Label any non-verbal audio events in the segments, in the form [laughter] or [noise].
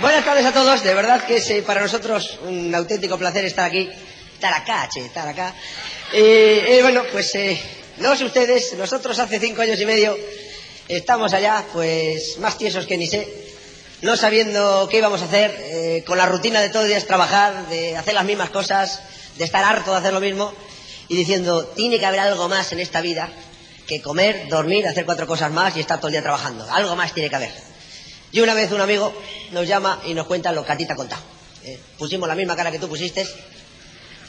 Buenas tardes a todos, de verdad que es eh, para nosotros un auténtico placer estar aquí, estar acá, che, estar acá. Eh, eh, bueno, pues no sé ustedes, nosotros hace cinco años y medio estamos allá, pues más tiesos que ni sé, no sabiendo qué íbamos a hacer, con la rutina de todo el día es trabajar, de hacer las mismas cosas, de estar harto de hacer lo mismo, y diciendo, tiene que haber algo más en esta vida que comer, dormir, hacer cuatro cosas más y estar todo el día trabajando. Algo más tiene que haber. Y una vez un amigo nos llama y nos cuenta lo que a ti te ha contado. Eh, pusimos la misma cara que tú pusiste,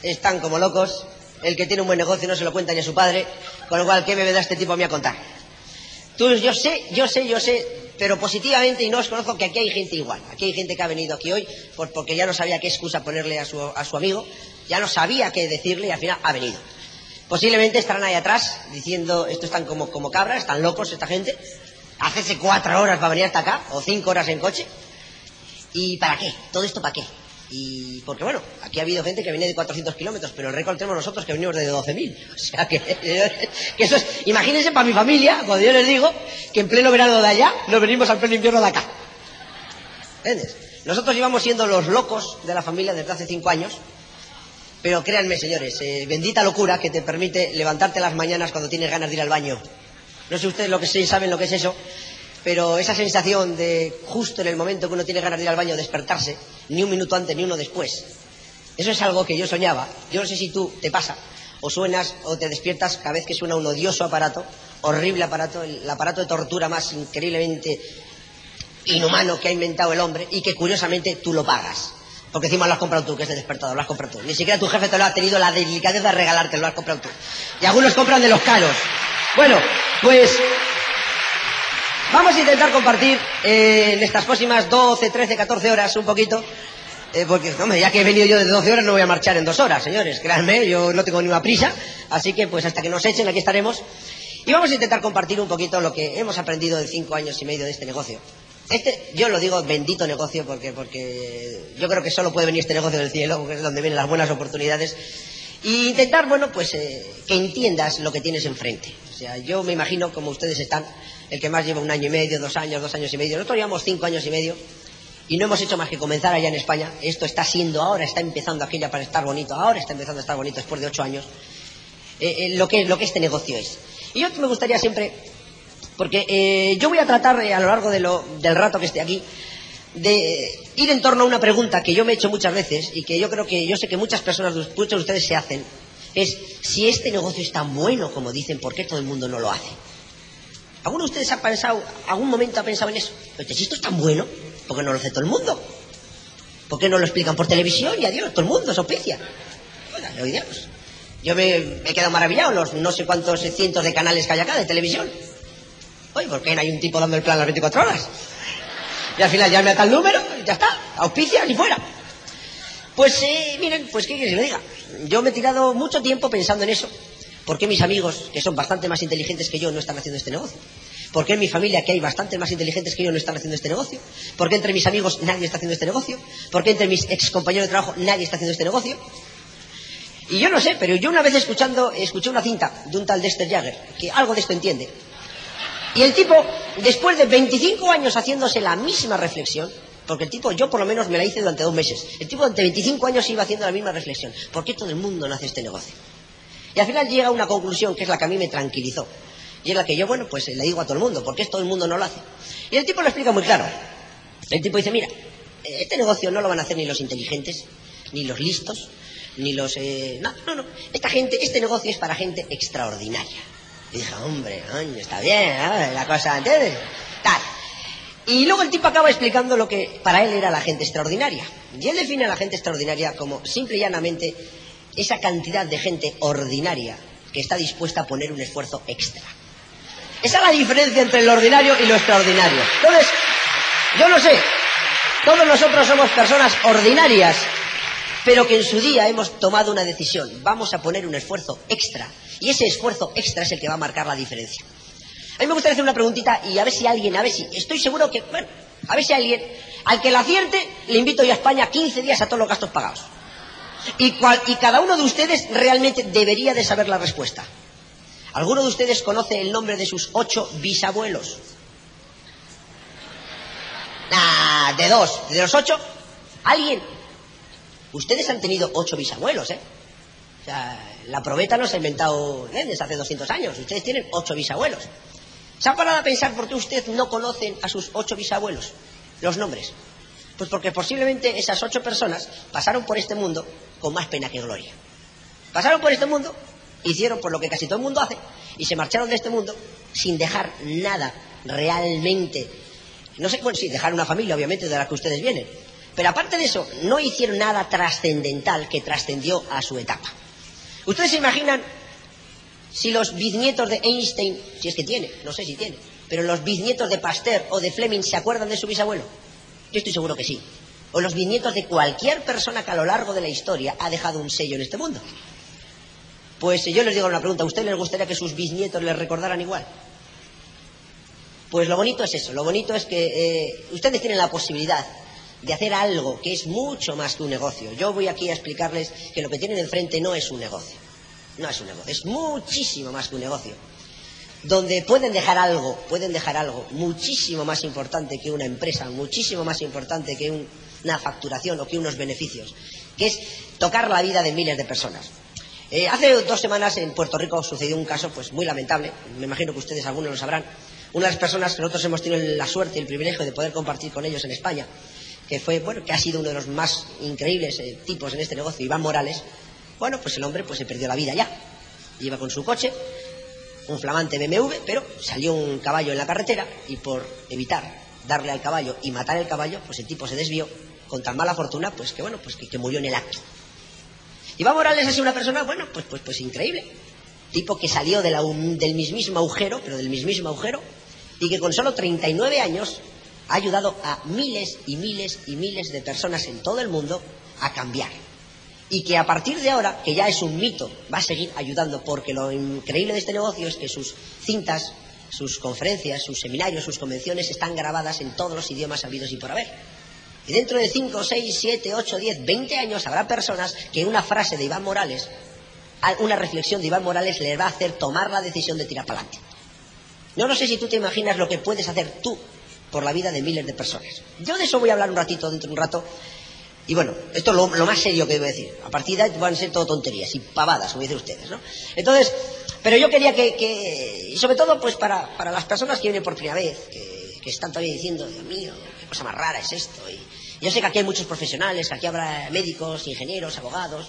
están como locos, el que tiene un buen negocio no se lo cuenta ni a su padre, con lo cual, ¿qué me da este tipo a mí a contar? Tú, yo sé, yo sé, yo sé, pero positivamente, y no os conozco, que aquí hay gente igual. Aquí hay gente que ha venido aquí hoy porque ya no sabía qué excusa ponerle a su, a su amigo, ya no sabía qué decirle y al final ha venido. Posiblemente estarán ahí atrás diciendo, esto están como, como cabras, están locos esta gente, hacerse cuatro horas para venir hasta acá, o cinco horas en coche. ¿Y para qué? ¿Todo esto para qué? Y porque bueno, aquí ha habido gente que viene de 400 kilómetros, pero el récord tenemos nosotros que venimos de 12.000. [laughs] O sea [laughs] que, eso es, imagínense para mi familia, cuando yo les digo que en pleno verano de allá nos venimos al pleno invierno de acá. ¿Entiendes? Nosotros íbamos siendo los locos de la familia desde hace cinco años, pero créanme, señores, eh, bendita locura que te permite levantarte las mañanas cuando tienes ganas de ir al baño no sé ustedes lo que sí saben lo que es eso, pero esa sensación de justo en el momento que uno tiene ganas de ir al baño despertarse, ni un minuto antes ni uno después, eso es algo que yo soñaba. Yo no sé si tú te pasa, o suenas o te despiertas cada vez que suena un odioso aparato, horrible aparato, el aparato de tortura más increíblemente inhumano que ha inventado el hombre y que curiosamente tú lo pagas. Porque encima lo has comprado tú, que es el despertador, lo has comprado tú. Ni siquiera tu jefe te lo ha tenido la delicadeza de regalarte, lo has comprado tú. Y algunos compran de los caros. Bueno, pues vamos a intentar compartir eh, en estas próximas 12, 13, 14 horas un poquito. Eh, porque, hombre, ya que he venido yo de 12 horas no voy a marchar en dos horas, señores. Créanme, yo no tengo ninguna prisa. Así que, pues hasta que nos echen, aquí estaremos. Y vamos a intentar compartir un poquito lo que hemos aprendido en cinco años y medio de este negocio. Este, yo lo digo bendito negocio porque, porque yo creo que solo puede venir este negocio del cielo, porque es donde vienen las buenas oportunidades. Y intentar, bueno, pues eh, que entiendas lo que tienes enfrente. O sea, yo me imagino, como ustedes están, el que más lleva un año y medio, dos años, dos años y medio. Nosotros llevamos cinco años y medio y no hemos hecho más que comenzar allá en España. Esto está siendo ahora, está empezando aquí ya para estar bonito, ahora está empezando a estar bonito después de ocho años. Eh, eh, lo, que, lo que este negocio es. Y yo me gustaría siempre, porque eh, yo voy a tratar eh, a lo largo de lo, del rato que esté aquí, de ir en torno a una pregunta que yo me he hecho muchas veces y que yo creo que yo sé que muchas personas, muchos de ustedes se hacen, es si este negocio es tan bueno como dicen, ¿por qué todo el mundo no lo hace? ¿Alguno de ustedes ha pensado, algún momento ha pensado en eso? Pero si esto es tan bueno, ¿por qué no lo hace todo el mundo? ¿Por qué no lo explican por televisión y adiós, todo el mundo se oíamos. Yo me, me he quedado maravillado, los no sé cuántos cientos de canales que hay acá de televisión. Oye, ¿por qué no hay un tipo dando el plan las 24 horas? Y al final llame a tal número y ya está, auspicia y fuera. Pues eh, miren, pues qué quieres que le diga. Yo me he tirado mucho tiempo pensando en eso. ¿Por qué mis amigos, que son bastante más inteligentes que yo, no están haciendo este negocio? ¿Por qué en mi familia, que hay bastante más inteligentes que yo, no están haciendo este negocio? ¿Por qué entre mis amigos nadie está haciendo este negocio? ¿Por qué entre mis ex compañeros de trabajo nadie está haciendo este negocio? Y yo no sé, pero yo una vez escuchando, escuché una cinta de un tal Dexter Jagger, que algo de esto entiende. Y el tipo, después de 25 años haciéndose la misma reflexión, porque el tipo, yo por lo menos me la hice durante dos meses, el tipo durante 25 años iba haciendo la misma reflexión. ¿Por qué todo el mundo no hace este negocio? Y al final llega a una conclusión que es la que a mí me tranquilizó. Y es la que yo, bueno, pues le digo a todo el mundo, ¿por qué todo el mundo no lo hace? Y el tipo lo explica muy claro. El tipo dice, mira, este negocio no lo van a hacer ni los inteligentes, ni los listos, ni los... Eh, no, no, no. Esta gente, este negocio es para gente extraordinaria. Dije, hombre, está bien, la cosa, ¿entiendes? Tal. Y luego el tipo acaba explicando lo que para él era la gente extraordinaria. Y él define a la gente extraordinaria como simple y llanamente esa cantidad de gente ordinaria que está dispuesta a poner un esfuerzo extra. Esa es la diferencia entre lo ordinario y lo extraordinario. Entonces, yo no sé, todos nosotros somos personas ordinarias, pero que en su día hemos tomado una decisión. Vamos a poner un esfuerzo extra. Y ese esfuerzo extra es el que va a marcar la diferencia. A mí me gustaría hacer una preguntita y a ver si alguien, a ver si, estoy seguro que, bueno, a ver si alguien, al que la acierte, le invito yo a España 15 días a todos los gastos pagados. Y, cada uno de ustedes realmente debería de saber la respuesta. ¿Alguno de ustedes conoce el nombre de sus ocho bisabuelos? Ah, de dos. De los ocho, alguien. Ustedes han tenido ocho bisabuelos, ¿eh? O sea, la probeta no se ha inventado desde hace 200 años. Ustedes tienen ocho bisabuelos. ¿Se han parado a pensar por qué usted no conocen a sus ocho bisabuelos? Los nombres. Pues porque posiblemente esas ocho personas pasaron por este mundo con más pena que gloria. Pasaron por este mundo, hicieron por lo que casi todo el mundo hace, y se marcharon de este mundo sin dejar nada realmente. No sé, bueno, sí, dejar una familia, obviamente, de la que ustedes vienen. Pero aparte de eso, no hicieron nada trascendental que trascendió a su etapa. ¿Ustedes se imaginan si los bisnietos de Einstein, si es que tiene, no sé si tiene, pero los bisnietos de Pasteur o de Fleming se acuerdan de su bisabuelo? Yo estoy seguro que sí. O los bisnietos de cualquier persona que a lo largo de la historia ha dejado un sello en este mundo. Pues yo les digo una pregunta, ¿a ustedes les gustaría que sus bisnietos les recordaran igual? Pues lo bonito es eso, lo bonito es que eh, ustedes tienen la posibilidad de hacer algo que es mucho más que un negocio. Yo voy aquí a explicarles que lo que tienen enfrente no es un negocio. No es un negocio, es muchísimo más que un negocio. Donde pueden dejar algo, pueden dejar algo muchísimo más importante que una empresa, muchísimo más importante que una facturación o que unos beneficios, que es tocar la vida de miles de personas. Eh, hace dos semanas en Puerto Rico sucedió un caso pues muy lamentable, me imagino que ustedes algunos lo sabrán. Una de las personas que nosotros hemos tenido la suerte y el privilegio de poder compartir con ellos en España que fue, bueno, que ha sido uno de los más increíbles eh, tipos en este negocio, Iván Morales, bueno, pues el hombre pues se perdió la vida ya. Iba con su coche, un flamante BMW, pero salió un caballo en la carretera y por evitar darle al caballo y matar el caballo, pues el tipo se desvió con tan mala fortuna, pues que bueno, pues que, murió en el acto. Iván Morales sido una persona, bueno, pues, pues, pues increíble. Tipo que salió de del mismísimo agujero, pero del mismísimo agujero, y que con solo 39 años ha ayudado a miles y miles y miles de personas en todo el mundo a cambiar. Y que a partir de ahora, que ya es un mito, va a seguir ayudando, porque lo increíble de este negocio es que sus cintas, sus conferencias, sus seminarios, sus convenciones están grabadas en todos los idiomas habidos y por haber. Y dentro de 5, 6, 7, 8, 10, 20 años habrá personas que una frase de Iván Morales, una reflexión de Iván Morales les va a hacer tomar la decisión de tirar para adelante. No, no sé si tú te imaginas lo que puedes hacer tú por la vida de miles de personas. Yo de eso voy a hablar un ratito, dentro de un rato. Y bueno, esto es lo, más serio que a decir. A partir de ahí van a ser todo tonterías y pavadas, como dicen ustedes, ¿no? Entonces, pero yo quería que, y sobre todo pues para, para, las personas que vienen por primera vez, que, que, están todavía diciendo, Dios mío, qué cosa más rara es esto. Y yo sé que aquí hay muchos profesionales, que aquí habrá médicos, ingenieros, abogados,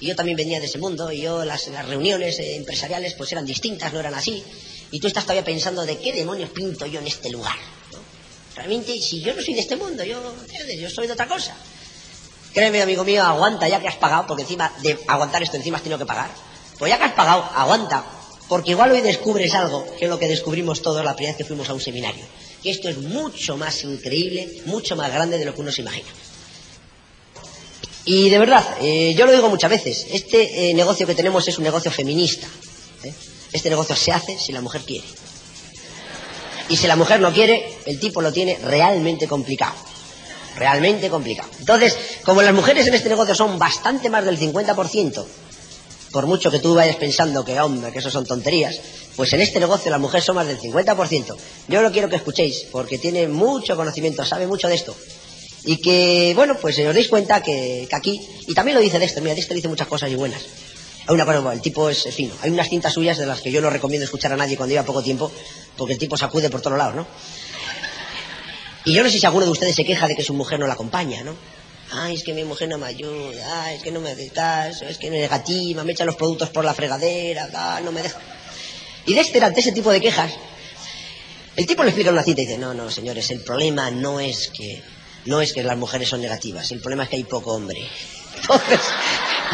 y yo también venía de ese mundo, y yo las, las reuniones eh, empresariales pues eran distintas, no eran así, y tú estás todavía pensando de qué demonios pinto yo en este lugar. Realmente, si yo no soy de este mundo, yo, yo soy de otra cosa. Créeme, amigo mío, aguanta ya que has pagado, porque encima de aguantar esto encima has tenido que pagar. Pues ya que has pagado, aguanta, porque igual hoy descubres algo que es lo que descubrimos todos la primera vez que fuimos a un seminario. Que esto es mucho más increíble, mucho más grande de lo que uno se imagina. Y de verdad, eh, yo lo digo muchas veces, este eh, negocio que tenemos es un negocio feminista. ¿eh? Este negocio se hace si la mujer quiere. Y si la mujer no quiere, el tipo lo tiene realmente complicado. Realmente complicado. Entonces, como las mujeres en este negocio son bastante más del 50%, por mucho que tú vayas pensando que, hombre, que eso son tonterías, pues en este negocio las mujeres son más del 50%. Yo lo quiero que escuchéis, porque tiene mucho conocimiento, sabe mucho de esto. Y que, bueno, pues os deis cuenta que, aquí, y también lo dice Dexter, mira, Dexter dice muchas cosas y buenas. Hay una el tipo es fino. Hay unas cintas suyas de las que yo no recomiendo escuchar a nadie cuando lleva poco tiempo, porque el tipo sacude por todos lados, ¿no? Y yo no sé si alguno de ustedes se queja de que su mujer no la acompaña, ¿no? Ay, es que mi mujer no me ayuda, ay, es que no me hace caso, es que es negativa, me echa los productos por la fregadera, no me deja. Y de este, ante ese tipo de quejas, el tipo le explica una cita y dice, no, no, señores, el problema no es que, no es que las mujeres son negativas, el problema es que hay poco hombre. [laughs] Entonces,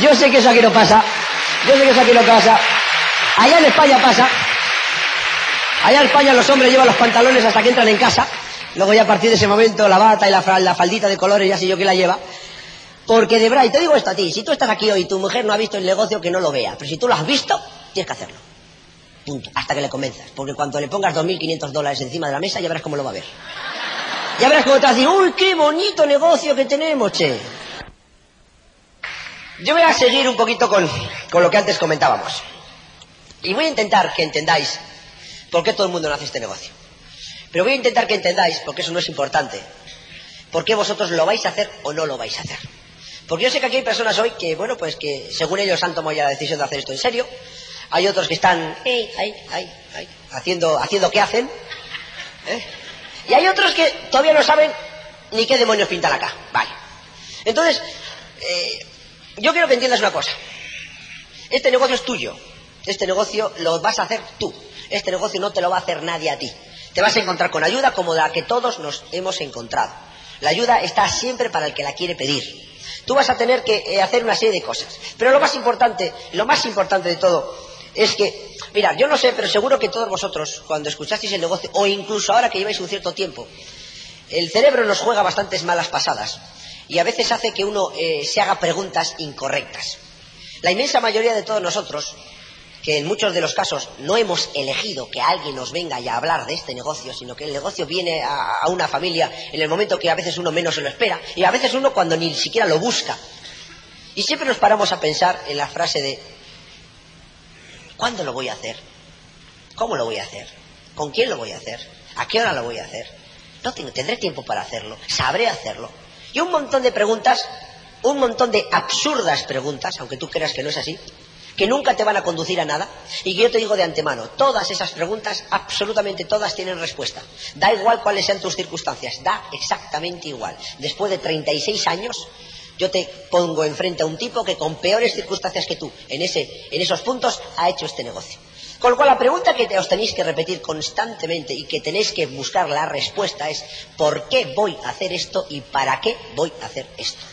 yo sé que eso aquí no pasa, yo sé que eso aquí no pasa. Allá en España pasa. Allá en España los hombres llevan los pantalones hasta que entran en casa. Luego ya a partir de ese momento la bata y la, faldita de colores ya sé yo que la lleva. Porque de verdad, y te digo esto a ti, si tú estás aquí hoy y tu mujer no ha visto el negocio, que no lo vea. Pero si tú lo has visto, tienes que hacerlo. Punto. Hasta que le convenzas. Porque cuando le pongas 2.500 dólares encima de la mesa, ya verás cómo lo va a ver. Ya verás cómo te va a decir, uy, qué bonito negocio que tenemos, che. Yo voy a seguir un poquito con, lo que antes comentábamos. Y voy a intentar que entendáis por qué todo el mundo no hace este negocio. Pero voy a intentar que entendáis, porque eso no es importante, por qué vosotros lo vais a hacer o no lo vais a hacer. Porque yo sé que aquí hay personas hoy que, bueno, pues que según ellos han tomado ya la decisión de hacer esto en serio. Hay otros que están haciendo, haciendo qué hacen. ¿eh? Y hay otros que todavía no saben ni qué demonios pintan acá. Vale. Entonces, eh, yo quiero que entiendas una cosa. Este negocio es tuyo. Este negocio lo vas a hacer tú. Este negocio no te lo va a hacer nadie a ti. Te vas a encontrar con ayuda como la que todos nos hemos encontrado. La ayuda está siempre para el que la quiere pedir. Tú vas a tener que eh, hacer una serie de cosas. Pero lo más importante, lo más importante de todo, es que, mira, yo no sé, pero seguro que todos vosotros, cuando escuchasteis el negocio, o incluso ahora que lleváis un cierto tiempo, el cerebro nos juega bastantes malas pasadas y a veces hace que uno eh, se haga preguntas incorrectas. La inmensa mayoría de todos nosotros, que en muchos de los casos no hemos elegido que alguien nos venga a hablar de este negocio, sino que el negocio viene a, a una familia en el momento que a veces uno menos se lo espera y a veces uno cuando ni siquiera lo busca. Y siempre nos paramos a pensar en la frase de ¿cuándo lo voy a hacer? ¿Cómo lo voy a hacer? ¿Con quién lo voy a hacer? ¿A qué hora lo voy a hacer? No tengo, tendré tiempo para hacerlo, sabré hacerlo. Y un montón de preguntas, un montón de absurdas preguntas, aunque tú creas que no es así, que nunca te van a conducir a nada y que yo te digo de antemano, todas esas preguntas, absolutamente todas tienen respuesta. Da igual cuáles sean tus circunstancias, da exactamente igual. Después de 36 años, yo te pongo enfrente a un tipo que con peores circunstancias que tú, en, ese, en esos puntos, ha hecho este negocio. Con lo cual, la pregunta que os tenéis que repetir constantemente y que tenéis que buscar la respuesta es ¿por qué voy a hacer esto y para qué voy a hacer esto?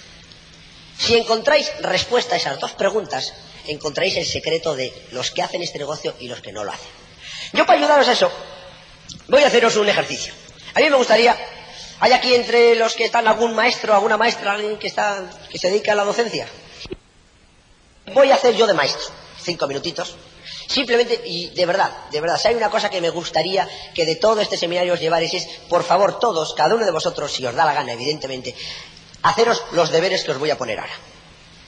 Si encontráis respuesta a esas dos preguntas, encontráis el secreto de los que hacen este negocio y los que no lo hacen. Yo para ayudaros a eso, voy a haceros un ejercicio. A mí me gustaría, ¿hay aquí entre los que están algún maestro, alguna maestra, alguien que, está, que se dedica a la docencia? Voy a hacer yo de maestro, cinco minutitos, Simplemente, y de verdad, de verdad, si hay una cosa que me gustaría que de todo este seminario os llevaréis es, por favor, todos, cada uno de vosotros, si os da la gana, evidentemente, haceros los deberes que os voy a poner ahora.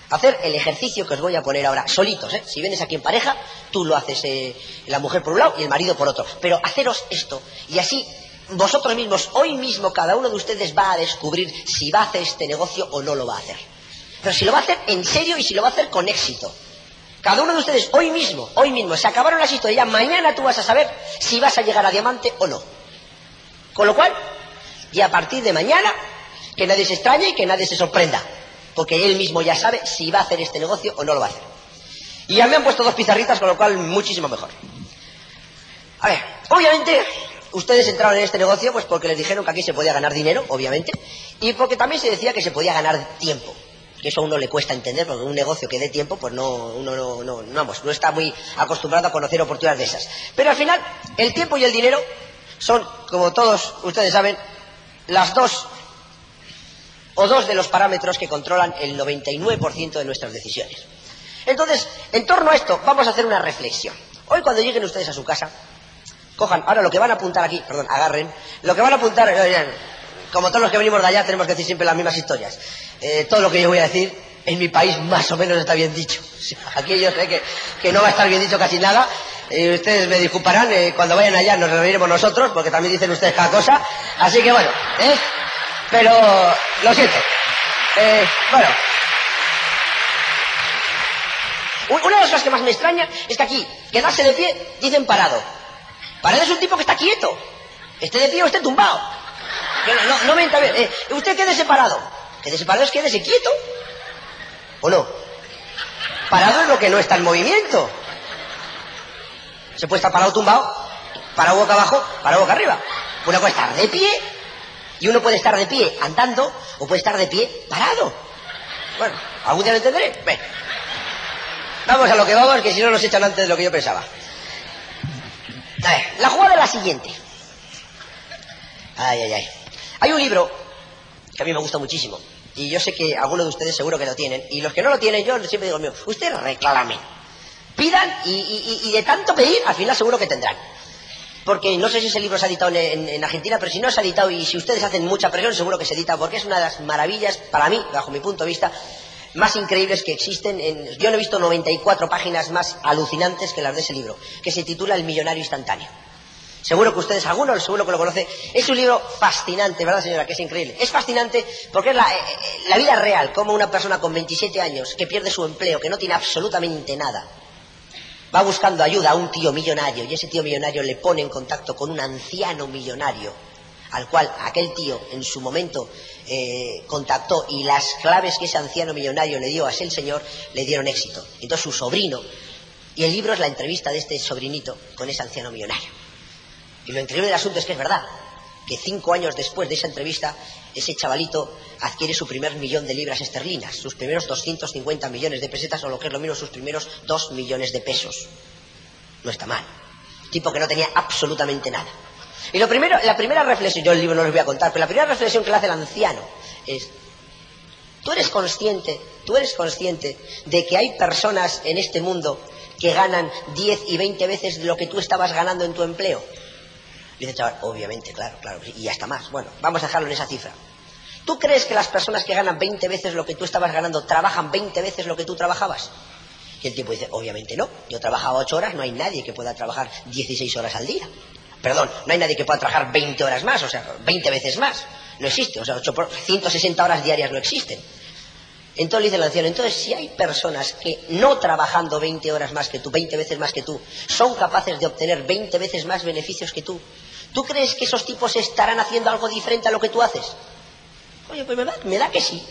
Hacer el ejercicio que os voy a poner ahora, solitos, ¿eh? Si vienes aquí en pareja, tú lo haces eh, la mujer por un lado y el marido por otro. Pero haceros esto, y así vosotros mismos, hoy mismo, cada uno de ustedes va a descubrir si va a hacer este negocio o no lo va a hacer. Pero si lo va a hacer en serio y si lo va a hacer con éxito. Cada uno de ustedes, hoy mismo, hoy mismo, se acabaron las historias, mañana tú vas a saber si vas a llegar a diamante o no. Con lo cual, y a partir de mañana, que nadie se extrañe y que nadie se sorprenda, porque él mismo ya sabe si va a hacer este negocio o no lo va a hacer. Y ya me han puesto dos pizarritas, con lo cual muchísimo mejor. A ver, obviamente, ustedes entraron en este negocio pues porque les dijeron que aquí se podía ganar dinero, obviamente, y porque también se decía que se podía ganar tiempo que eso a uno le cuesta entender, porque un negocio que dé tiempo, pues no, uno no, no, no, vamos, no está muy acostumbrado a conocer oportunidades de esas. Pero al final, el tiempo y el dinero son, como todos ustedes saben, las dos o dos de los parámetros que controlan el 99% de nuestras decisiones. Entonces, en torno a esto, vamos a hacer una reflexión. Hoy cuando lleguen ustedes a su casa, cojan, ahora lo que van a apuntar aquí, perdón, agarren, lo que van a apuntar, como todos los que venimos de allá, tenemos que decir siempre las mismas historias. Eh, todo lo que yo voy a decir en mi país más o menos está bien dicho. Aquí yo sé que, no va a estar bien dicho casi nada. Eh, ustedes me disculparán, eh, cuando vayan allá nos reuniremos nosotros, porque también dicen ustedes cada cosa. Así que bueno, pero lo siento. bueno. Una de las cosas que más me extraña es que aquí, quedarse de pie, dicen parado. Parado es un tipo que está quieto. Esté de pie o esté tumbado. No, no, me eh, usted quede separado. Quede separado es quédese quieto. ¿O no? Parado es lo que no está en movimiento. Se puede estar parado tumbado, parado boca abajo, parado boca arriba. Uno puede estar de pie y uno puede estar de pie andando o puede estar de pie parado. Bueno, algún día lo entenderé. Vamos a lo que vamos, que si no nos echan antes de lo que yo pensaba. La jugada es la siguiente. Ay, ay, ay. Hay un libro que a mí me gusta muchísimo. Y yo sé que algunos de ustedes seguro que lo tienen. Y los que no lo tienen, yo siempre digo, mío, ustedes reclamen. Pidan y, de tanto pedir, al final seguro que tendrán. Porque no sé si ese libro se ha editado en, Argentina, pero si no se ha editado y si ustedes hacen mucha presión, seguro que se edita, porque es una de las maravillas, para mí, bajo mi punto de vista, más increíbles que existen. yo no he visto 94 páginas más alucinantes que las de ese libro, que se titula El millonario instantáneo. Seguro que ustedes, algunos seguro que lo conocen. Es un libro fascinante, ¿verdad, señora? Que es increíble. Es fascinante porque es la, eh, eh, vida real, como una persona con 27 años que pierde su empleo, que no tiene absolutamente nada, va buscando ayuda a un tío millonario y ese tío millonario le pone en contacto con un anciano millonario al cual aquel tío en su momento eh, contactó y las claves que ese anciano millonario le dio a ese señor le dieron éxito. Entonces su sobrino, y el libro es la entrevista de este sobrinito con ese anciano millonario. Y lo increíble del asunto es que es verdad, que cinco años después de esa entrevista, ese chavalito adquiere su primer millón de libras esterlinas, sus primeros 250 millones de pesetas, o lo que es lo mismo, sus primeros dos millones de pesos. No está mal. Tipo que no tenía absolutamente nada. Y lo primero, la primera reflexión, yo el libro no les voy a contar, pero la primera reflexión que le hace el anciano es, tú eres consciente, tú eres consciente de que hay personas en este mundo que ganan 10 y 20 veces lo que tú estabas ganando en tu empleo. Dice obviamente, claro, claro, y hasta más. Bueno, vamos a dejarlo en esa cifra. ¿Tú crees que las personas que ganan 20 veces lo que tú estabas ganando trabajan 20 veces lo que tú trabajabas? Y el tipo dice, obviamente no. Yo trabajaba 8 horas, no hay nadie que pueda trabajar 16 horas al día. Perdón, no hay nadie que pueda trabajar 20 horas más, o sea, 20 veces más. No existe, o sea, 160 horas diarias no existen. Entonces dice el anciano, entonces si hay personas que no trabajando 20 horas más que tú, 20 veces más que tú, son capaces de obtener 20 veces más beneficios que tú, ¿tú crees que esos tipos estarán haciendo algo diferente a lo que tú haces? Oye, pues me da, me da que sí.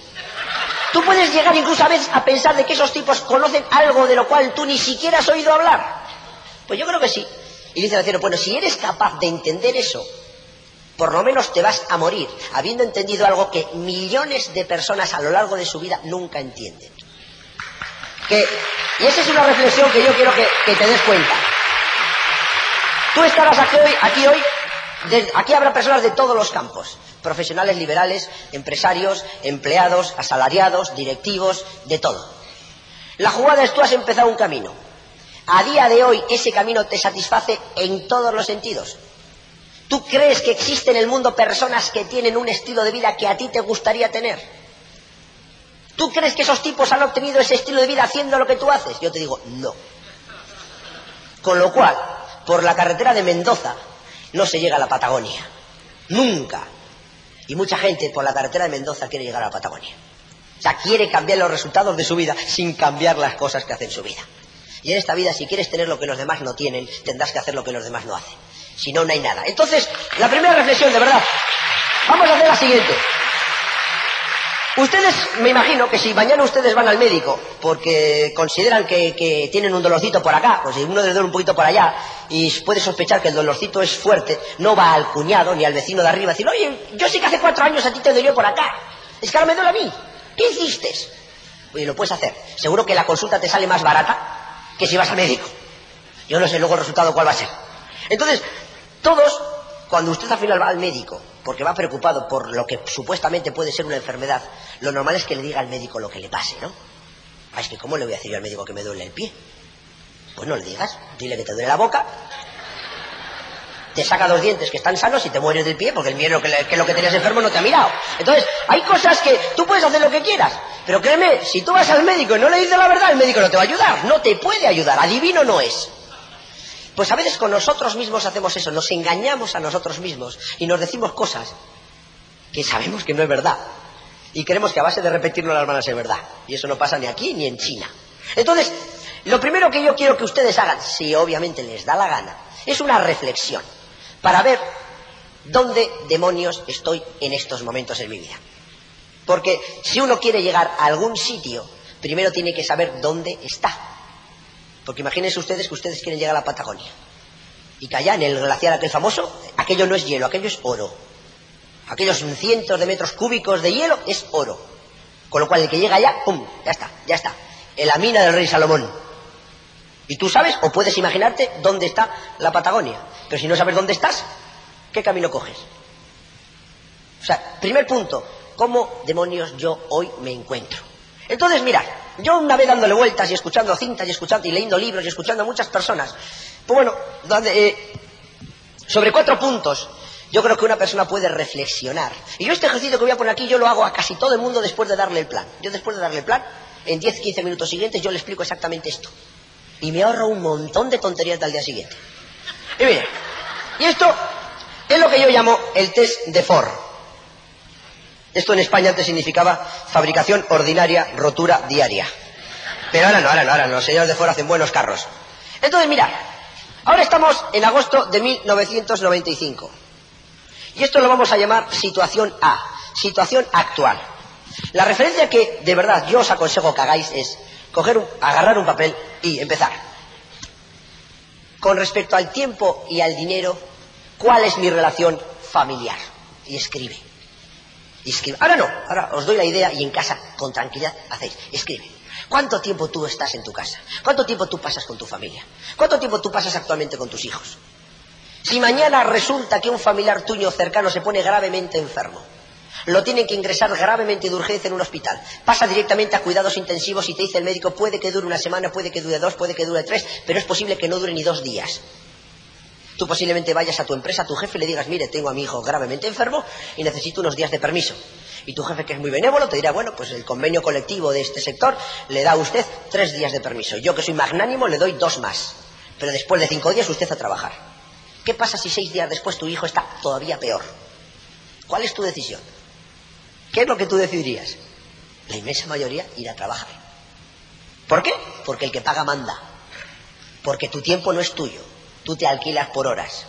Tú puedes llegar incluso a veces a pensar de que esos tipos conocen algo de lo cual tú ni siquiera has oído hablar. Pues yo creo que sí. Y dice el anciano, bueno, si eres capaz de entender eso, por lo menos te vas a morir habiendo entendido algo que millones de personas a lo largo de su vida nunca entienden. y esa es una reflexión que yo quiero que, te des cuenta. Tú estarás aquí hoy, aquí hoy, aquí habrá personas de todos los campos, profesionales liberales, empresarios, empleados, asalariados, directivos, de todo. La jugada es tú has empezado un camino. A día de hoy ese camino te satisface en todos los sentidos. ¿Tú crees que existe en el mundo personas que tienen un estilo de vida que a ti te gustaría tener? ¿Tú crees que esos tipos han obtenido ese estilo de vida haciendo lo que tú haces? Yo te digo, no. Con lo cual, por la carretera de Mendoza no se llega a la Patagonia. Nunca. Y mucha gente por la carretera de Mendoza quiere llegar a la Patagonia. O sea, quiere cambiar los resultados de su vida sin cambiar las cosas que hace en su vida. Y en esta vida, si quieres tener lo que los demás no tienen, tendrás que hacer lo que los demás no hacen. Si no, no hay nada. Entonces, la primera reflexión, de verdad, vamos a hacer la siguiente. Ustedes, me imagino que si mañana ustedes van al médico porque consideran que, tienen un dolorcito por acá, pues si uno les duele un poquito por allá y puede sospechar que el dolorcito es fuerte, no va al cuñado ni al vecino de arriba a decir, oye, yo sé que hace cuatro años a ti te dolió por acá, es que ahora me duele a mí, ¿qué hiciste? Oye, lo puedes hacer. Seguro que la consulta te sale más barata que si vas al médico. Yo no sé luego el resultado cuál va a ser. Entonces, todos, cuando usted al final va al médico, porque va preocupado por lo que supuestamente puede ser una enfermedad, lo normal es que le diga al médico lo que le pase, ¿no? Ah, es que ¿cómo le voy a decir yo al médico que me duele el pie? Pues no le digas, dile que te duele la boca, te saca dos dientes que están sanos y te mueres del pie porque el miedo que, que lo que tenías enfermo no te ha mirado. Entonces, hay cosas que tú puedes hacer lo que quieras, pero créeme, si tú vas al médico y no le dices la verdad, el médico no te va a ayudar, no te puede ayudar, adivino no es. Pues a veces con nosotros mismos hacemos eso, nos engañamos a nosotros mismos y nos decimos cosas que sabemos que no es verdad. Y creemos que a base de repetirlo las van a ser verdad. Y eso no pasa ni aquí ni en China. Entonces, lo primero que yo quiero que ustedes hagan, si obviamente les da la gana, es una reflexión para ver dónde demonios estoy en estos momentos en mi vida. Porque si uno quiere llegar a algún sitio, primero tiene que saber dónde está. Porque imagínense ustedes que ustedes quieren llegar a la Patagonia. Y que allá en el glaciar aquel famoso, aquello no es hielo, aquello es oro. Aquellos cientos de metros cúbicos de hielo es oro. Con lo cual el que llega allá, ¡pum! Ya está, ya está. En la mina del rey Salomón. Y tú sabes o puedes imaginarte dónde está la Patagonia. Pero si no sabes dónde estás, ¿qué camino coges? O sea, primer punto, ¿cómo demonios yo hoy me encuentro? Entonces, mira, yo una vez dándole vueltas y escuchando cintas y escuchando y leyendo libros y escuchando a muchas personas, pues bueno, eh, sobre cuatro puntos yo creo que una persona puede reflexionar. Y yo este ejercicio que voy a poner aquí, yo lo hago a casi todo el mundo después de darle el plan. Yo después de darle el plan, en 10, 15 minutos siguientes, yo le explico exactamente esto. Y me ahorro un montón de tonterías del día siguiente. Y mire, Y esto es lo que yo llamo el test de Ford. Esto en España antes significaba fabricación ordinaria, rotura diaria. Pero ahora no, ahora no, ahora. Los señores de Ford hacen buenos carros. Entonces, mira, ahora estamos en agosto de 1995. Y esto lo vamos a llamar situación A, situación actual. La referencia que de verdad yo os aconsejo que hagáis es coger un, agarrar un papel y empezar. Con respecto al tiempo y al dinero, ¿cuál es mi relación familiar? Y escribe. Ahora no, ahora os doy la idea y en casa, con tranquilidad, hacéis. Escribe. ¿Cuánto tiempo tú estás en tu casa? ¿Cuánto tiempo tú pasas con tu familia? ¿Cuánto tiempo tú pasas actualmente con tus hijos? Si mañana resulta que un familiar tuyo cercano se pone gravemente enfermo, lo tienen que ingresar gravemente de urgencia en un hospital. Pasa directamente a cuidados intensivos y te dice el médico puede que dure una semana, puede que dure dos, puede que dure tres, pero es posible que no dure ni dos días. Tú posiblemente vayas a tu empresa, a tu jefe, y le digas, mire, tengo a mi hijo gravemente enfermo y necesito unos días de permiso. Y tu jefe, que es muy benévolo, te dirá, bueno, pues el convenio colectivo de este sector le da a usted tres días de permiso. Yo, que soy magnánimo, le doy dos más. Pero después de cinco días usted a trabajar. ¿Qué pasa si seis días después tu hijo está todavía peor? ¿Cuál es tu decisión? ¿Qué es lo que tú decidirías? La inmensa mayoría ir a trabajar. ¿Por qué? Porque el que paga manda. Porque tu tiempo no es tuyo. Tú te alquilas por horas.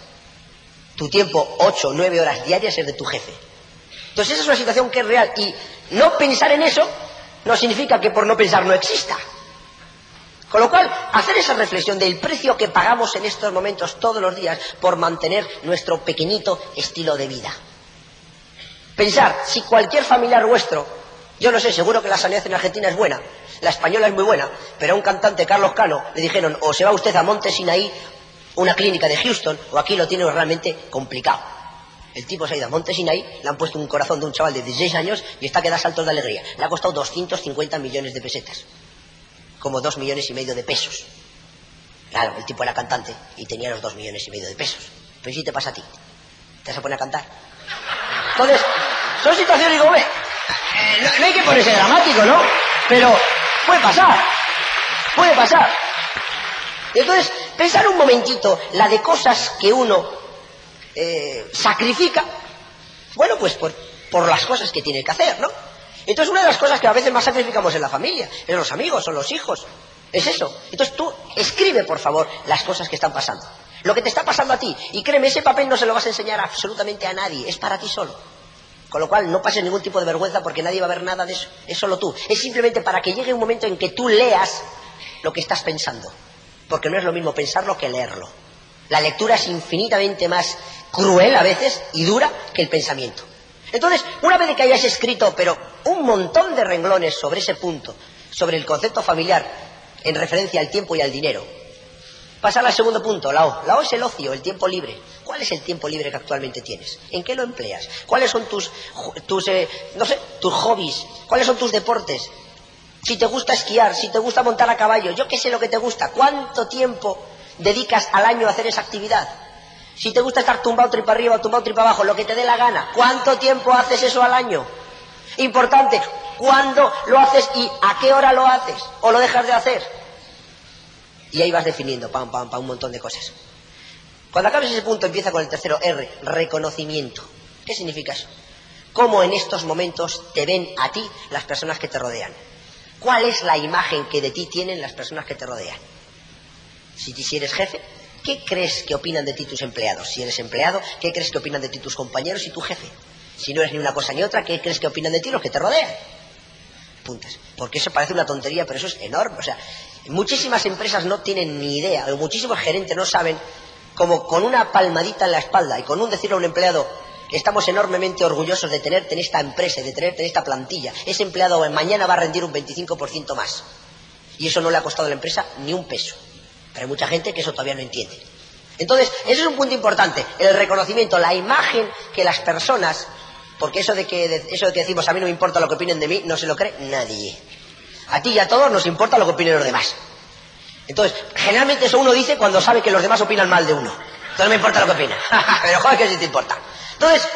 Tu tiempo, ocho, nueve horas diarias, es de tu jefe. Entonces esa es una situación que es real. Y no pensar en eso no significa que por no pensar no exista. Con lo cual, hacer esa reflexión del precio que pagamos en estos momentos todos los días por mantener nuestro pequeñito estilo de vida. Pensar, si cualquier familiar vuestro, yo no sé, seguro que la sanidad en Argentina es buena, la española es muy buena, pero a un cantante, Carlos Cano, le dijeron, o se va usted a Monte Sinaí, una clínica de Houston, o aquí lo tiene realmente complicado. El tipo se ha ido a Monte Sinaí, le han puesto un corazón de un chaval de 16 años y está que da saltos de alegría. Le ha costado 250 millones de pesetas como dos millones y medio de pesos. Claro, el tipo era cantante y tenía los dos millones y medio de pesos. Pero si te pasa a ti, te vas a poner a cantar. Entonces, son situaciones, digo, no, hay que ponerse dramático, ¿no? Pero puede pasar, puede pasar. Entonces, pensar un momentito la de cosas que uno eh, sacrifica, bueno, pues por, por las cosas que tiene que hacer, ¿no? Entonces una de las cosas que a veces más sacrificamos en la familia, en los amigos, son los hijos. Es eso. Entonces tú escribe, por favor, las cosas que están pasando. Lo que te está pasando a ti. Y créeme, ese papel no se lo vas a enseñar absolutamente a nadie. Es para ti solo. Con lo cual no pases ningún tipo de vergüenza porque nadie va a ver nada de eso. Es solo tú. Es simplemente para que llegue un momento en que tú leas lo que estás pensando. Porque no es lo mismo pensarlo que leerlo. La lectura es infinitamente más cruel a veces y dura que el pensamiento. Entonces, una vez que hayas escrito, pero un montón de renglones sobre ese punto, sobre el concepto familiar en referencia al tiempo y al dinero, pasar al segundo punto, la O. La O es el ocio, el tiempo libre. ¿Cuál es el tiempo libre que actualmente tienes? ¿En qué lo empleas? ¿Cuáles son tus, tus eh, no sé, tus hobbies? ¿Cuáles son tus deportes? Si te gusta esquiar, si te gusta montar a caballo, yo qué sé lo que te gusta. ¿Cuánto tiempo dedicas al año a hacer esa actividad? Si te gusta estar tumbado tripa arriba o tumbado tripa abajo, lo que te dé la gana, ¿cuánto tiempo haces eso al año? Importante, ¿cuándo lo haces y a qué hora lo haces o lo dejas de hacer? Y ahí vas definiendo, pam, pam, pam, un montón de cosas. Cuando acabes ese punto empieza con el tercero R, reconocimiento. ¿Qué significa eso? ¿Cómo en estos momentos te ven a ti las personas que te rodean? ¿Cuál es la imagen que de ti tienen las personas que te rodean? Si, si eres jefe, ¿Qué crees que opinan de ti tus empleados? Si eres empleado, ¿qué crees que opinan de ti tus compañeros y tu jefe? Si no eres ni una cosa ni otra, ¿qué crees que opinan de ti los que te rodean? Puntas. Porque eso parece una tontería, pero eso es enorme. O sea, muchísimas empresas no tienen ni idea, o muchísimos gerentes no saben cómo con una palmadita en la espalda y con un decirle a un empleado, estamos enormemente orgullosos de tenerte en esta empresa, de tenerte en esta plantilla. Ese empleado mañana va a rendir un 25% más. Y eso no le ha costado a la empresa ni un peso. Pero hay mucha gente que eso todavía no entiende. Entonces, ese es un punto importante, el reconocimiento, la imagen que las personas, porque eso de que, eso de que decimos a mí no me importa lo que opinen de mí, no se lo cree nadie. A ti y a todos nos importa lo que opinen los demás. Entonces, generalmente eso uno dice cuando sabe que los demás opinan mal de uno. Entonces no me importa lo que opina. [laughs] Pero joder que sí te importa. Entonces,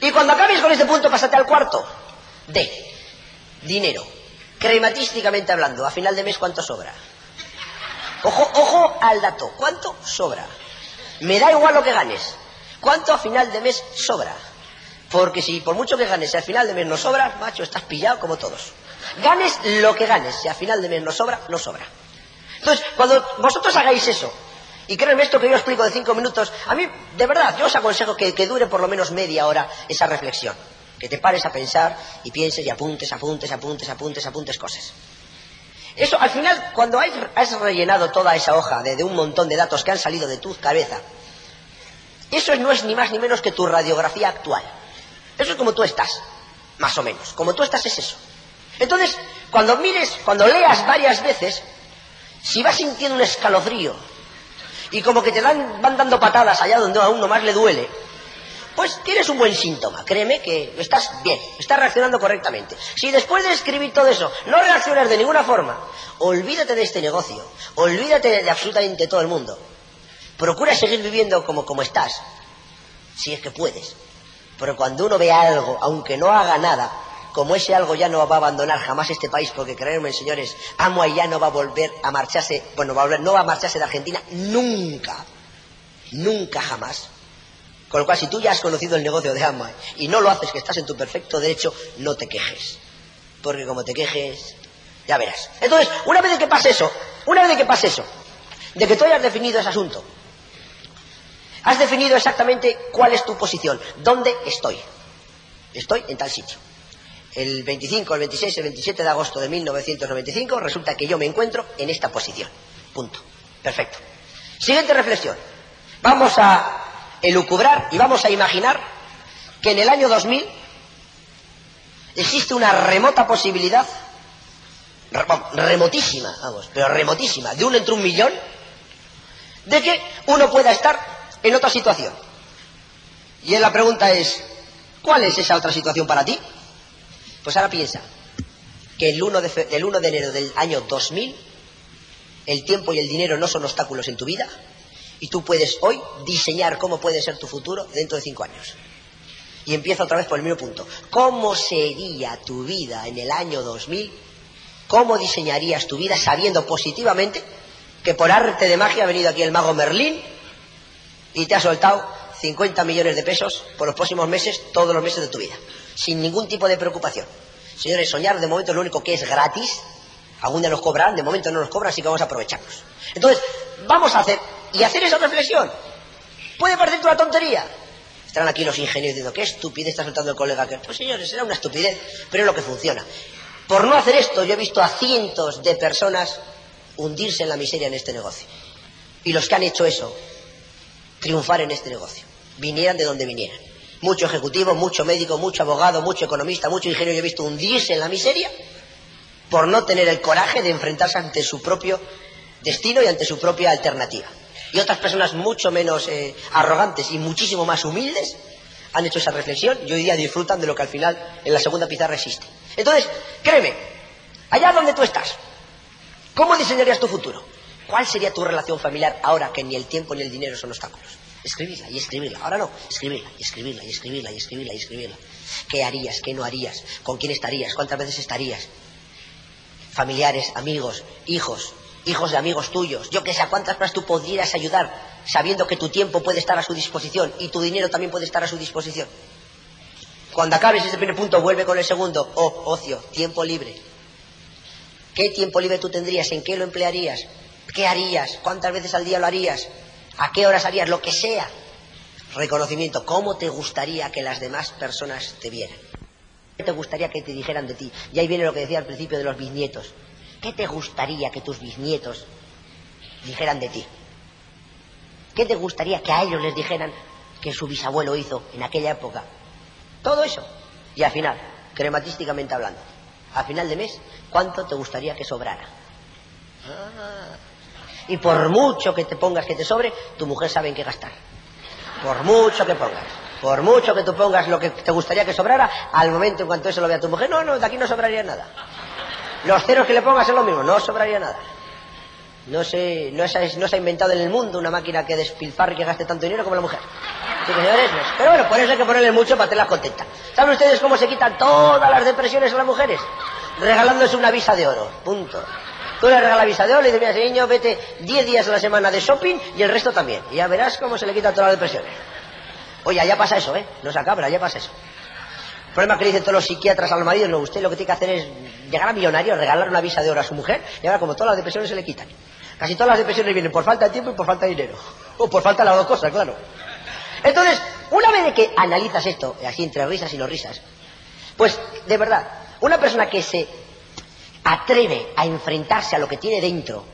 y cuando acabes con este punto, pásate al cuarto. D. Dinero. Crematísticamente hablando, a final de mes, ¿cuánto sobra? Ojo, ojo al dato. ¿Cuánto sobra? Me da igual lo que ganes. ¿Cuánto a final de mes sobra? Porque si por mucho que ganes, si al final de mes no sobra, macho, estás pillado como todos. Ganes lo que ganes, si al final de mes no sobra, no sobra. Entonces, cuando vosotros hagáis eso, y créanme esto que yo explico de cinco minutos, a mí, de verdad, yo os aconsejo que, dure por lo menos media hora esa reflexión. Que te pares a pensar y pienses y apuntes, apuntes, apuntes, apuntes, apuntes cosas. Eso, al final, cuando has, rellenado toda esa hoja de, de, un montón de datos que han salido de tu cabeza, eso no es ni más ni menos que tu radiografía actual. Eso es como tú estás, más o menos. Como tú estás es eso. Entonces, cuando mires, cuando leas varias veces, si vas sintiendo un escalofrío y como que te dan, van dando patadas allá donde a uno más le duele, pues tienes un buen síntoma. Créeme que estás bien, estás reaccionando correctamente. Si después de escribir todo eso no reaccionas de ninguna forma, olvídate de este negocio, olvídate de absolutamente todo el mundo. Procura seguir viviendo como, como estás, si es que puedes. Pero cuando uno ve algo, aunque no haga nada, como ese algo ya no va a abandonar jamás este país, porque creerme, señores, Amway ya no va a volver a marcharse, bueno, va a volver, no va a marcharse de Argentina nunca, nunca jamás. Con lo cual, si tú ya has conocido el negocio de Amway y no lo haces, que estás en tu perfecto derecho, no te quejes. Porque como te quejes, ya verás. Entonces, una vez que pase eso, una vez que pase eso, de que tú hayas definido ese asunto, has definido exactamente cuál es tu posición, dónde estoy. Estoy en tal sitio el 25, el 26, el 27 de agosto de 1995, resulta que yo me encuentro en esta posición. Punto. Perfecto. Siguiente reflexión. Vamos a elucubrar y vamos a imaginar que en el año 2000 existe una remota posibilidad, remotísima, vamos, pero remotísima, de uno entre un millón, de que uno pueda estar en otra situación. Y la pregunta es, ¿cuál es esa otra situación para ti? Pues ahora piensa que el 1 de, el 1 de enero del año 2000 el tiempo y el dinero no son obstáculos en tu vida y tú puedes hoy diseñar cómo puede ser tu futuro dentro de cinco años. Y empieza otra vez por el mismo punto. ¿Cómo sería tu vida en el año 2000? ¿Cómo diseñarías tu vida sabiendo positivamente que por arte de magia ha venido aquí el mago Merlín y te ha soltado 50 millones de pesos por los próximos meses, todos los meses de tu vida? Sin ningún tipo de preocupación. Señores, soñar de momento lo único que es gratis. Algún día nos cobran, de momento no nos cobran, así que vamos a aprovecharnos. Entonces, vamos a hacer, y hacer esa reflexión. Puede parecer una tontería. Estarán aquí los ingenieros diciendo, qué estupidez está soltando el colega. Que... Pues señores, será una estupidez, pero es lo que funciona. Por no hacer esto, yo he visto a cientos de personas hundirse en la miseria en este negocio. Y los que han hecho eso, triunfar en este negocio. Vinieran de donde vinieran mucho ejecutivo, mucho médico, mucho abogado, mucho economista, mucho ingeniero, yo he visto hundirse en la miseria por no tener el coraje de enfrentarse ante su propio destino y ante su propia alternativa. Y otras personas mucho menos eh, arrogantes y muchísimo más humildes han hecho esa reflexión y hoy día disfrutan de lo que al final en la segunda pizarra existe. Entonces, créeme, allá donde tú estás, ¿cómo diseñarías tu futuro? ¿Cuál sería tu relación familiar ahora que ni el tiempo ni el dinero son obstáculos? Escribirla y escribirla. Ahora no, escribirla y escribirla y escribirla y escribirla y escribirla. ¿Qué harías? ¿Qué no harías? ¿Con quién estarías? ¿Cuántas veces estarías? Familiares, amigos, hijos, hijos de amigos tuyos. Yo que sé, ¿a cuántas más tú podrías ayudar sabiendo que tu tiempo puede estar a su disposición y tu dinero también puede estar a su disposición? Cuando acabes ese primer punto, vuelve con el segundo. Oh, ocio, tiempo libre. ¿Qué tiempo libre tú tendrías? ¿En qué lo emplearías? ¿Qué harías? ¿Cuántas veces al día lo harías? ¿A qué horas harías? Lo que sea. Reconocimiento. ¿Cómo te gustaría que las demás personas te vieran? ¿Qué te gustaría que te dijeran de ti? Y ahí viene lo que decía al principio de los bisnietos. ¿Qué te gustaría que tus bisnietos dijeran de ti? ¿Qué te gustaría que a ellos les dijeran que su bisabuelo hizo en aquella época? Todo eso. Y al final, crematísticamente hablando, al final de mes, ¿cuánto te gustaría que sobrara? Ah, y por mucho que te pongas que te sobre, tu mujer sabe en qué gastar. Por mucho que pongas. Por mucho que tú pongas lo que te gustaría que sobrara, al momento en cuanto eso lo vea tu mujer, no, no, de aquí no sobraría nada. Los ceros que le pongas es lo mismo, no sobraría nada. No se, no, se, no se ha inventado en el mundo una máquina que despilfarre y que gaste tanto dinero como la mujer. señores, pero bueno, por eso hay que ponerle mucho para tenerla contenta. ¿Saben ustedes cómo se quitan todas las depresiones a las mujeres? Regalándose una visa de oro. Punto. Tú le regalas visa de oro y dices, mira, ese niño, vete 10 días a la semana de shopping y el resto también. Y ya verás cómo se le quita todas las depresiones. Oye, allá pasa eso, ¿eh? No se acaba, pero allá pasa eso. El problema que le dicen todos los psiquiatras a los maridos, no, usted lo que tiene que hacer es llegar a millonario, regalar una visa de oro a su mujer, y ahora como todas las depresiones se le quitan. Casi todas las depresiones vienen por falta de tiempo y por falta de dinero. O por falta de las dos cosas, claro. Entonces, una vez que analizas esto, así entre risas y no risas, pues, de verdad, una persona que se atreve a enfrentarse a lo que tiene dentro,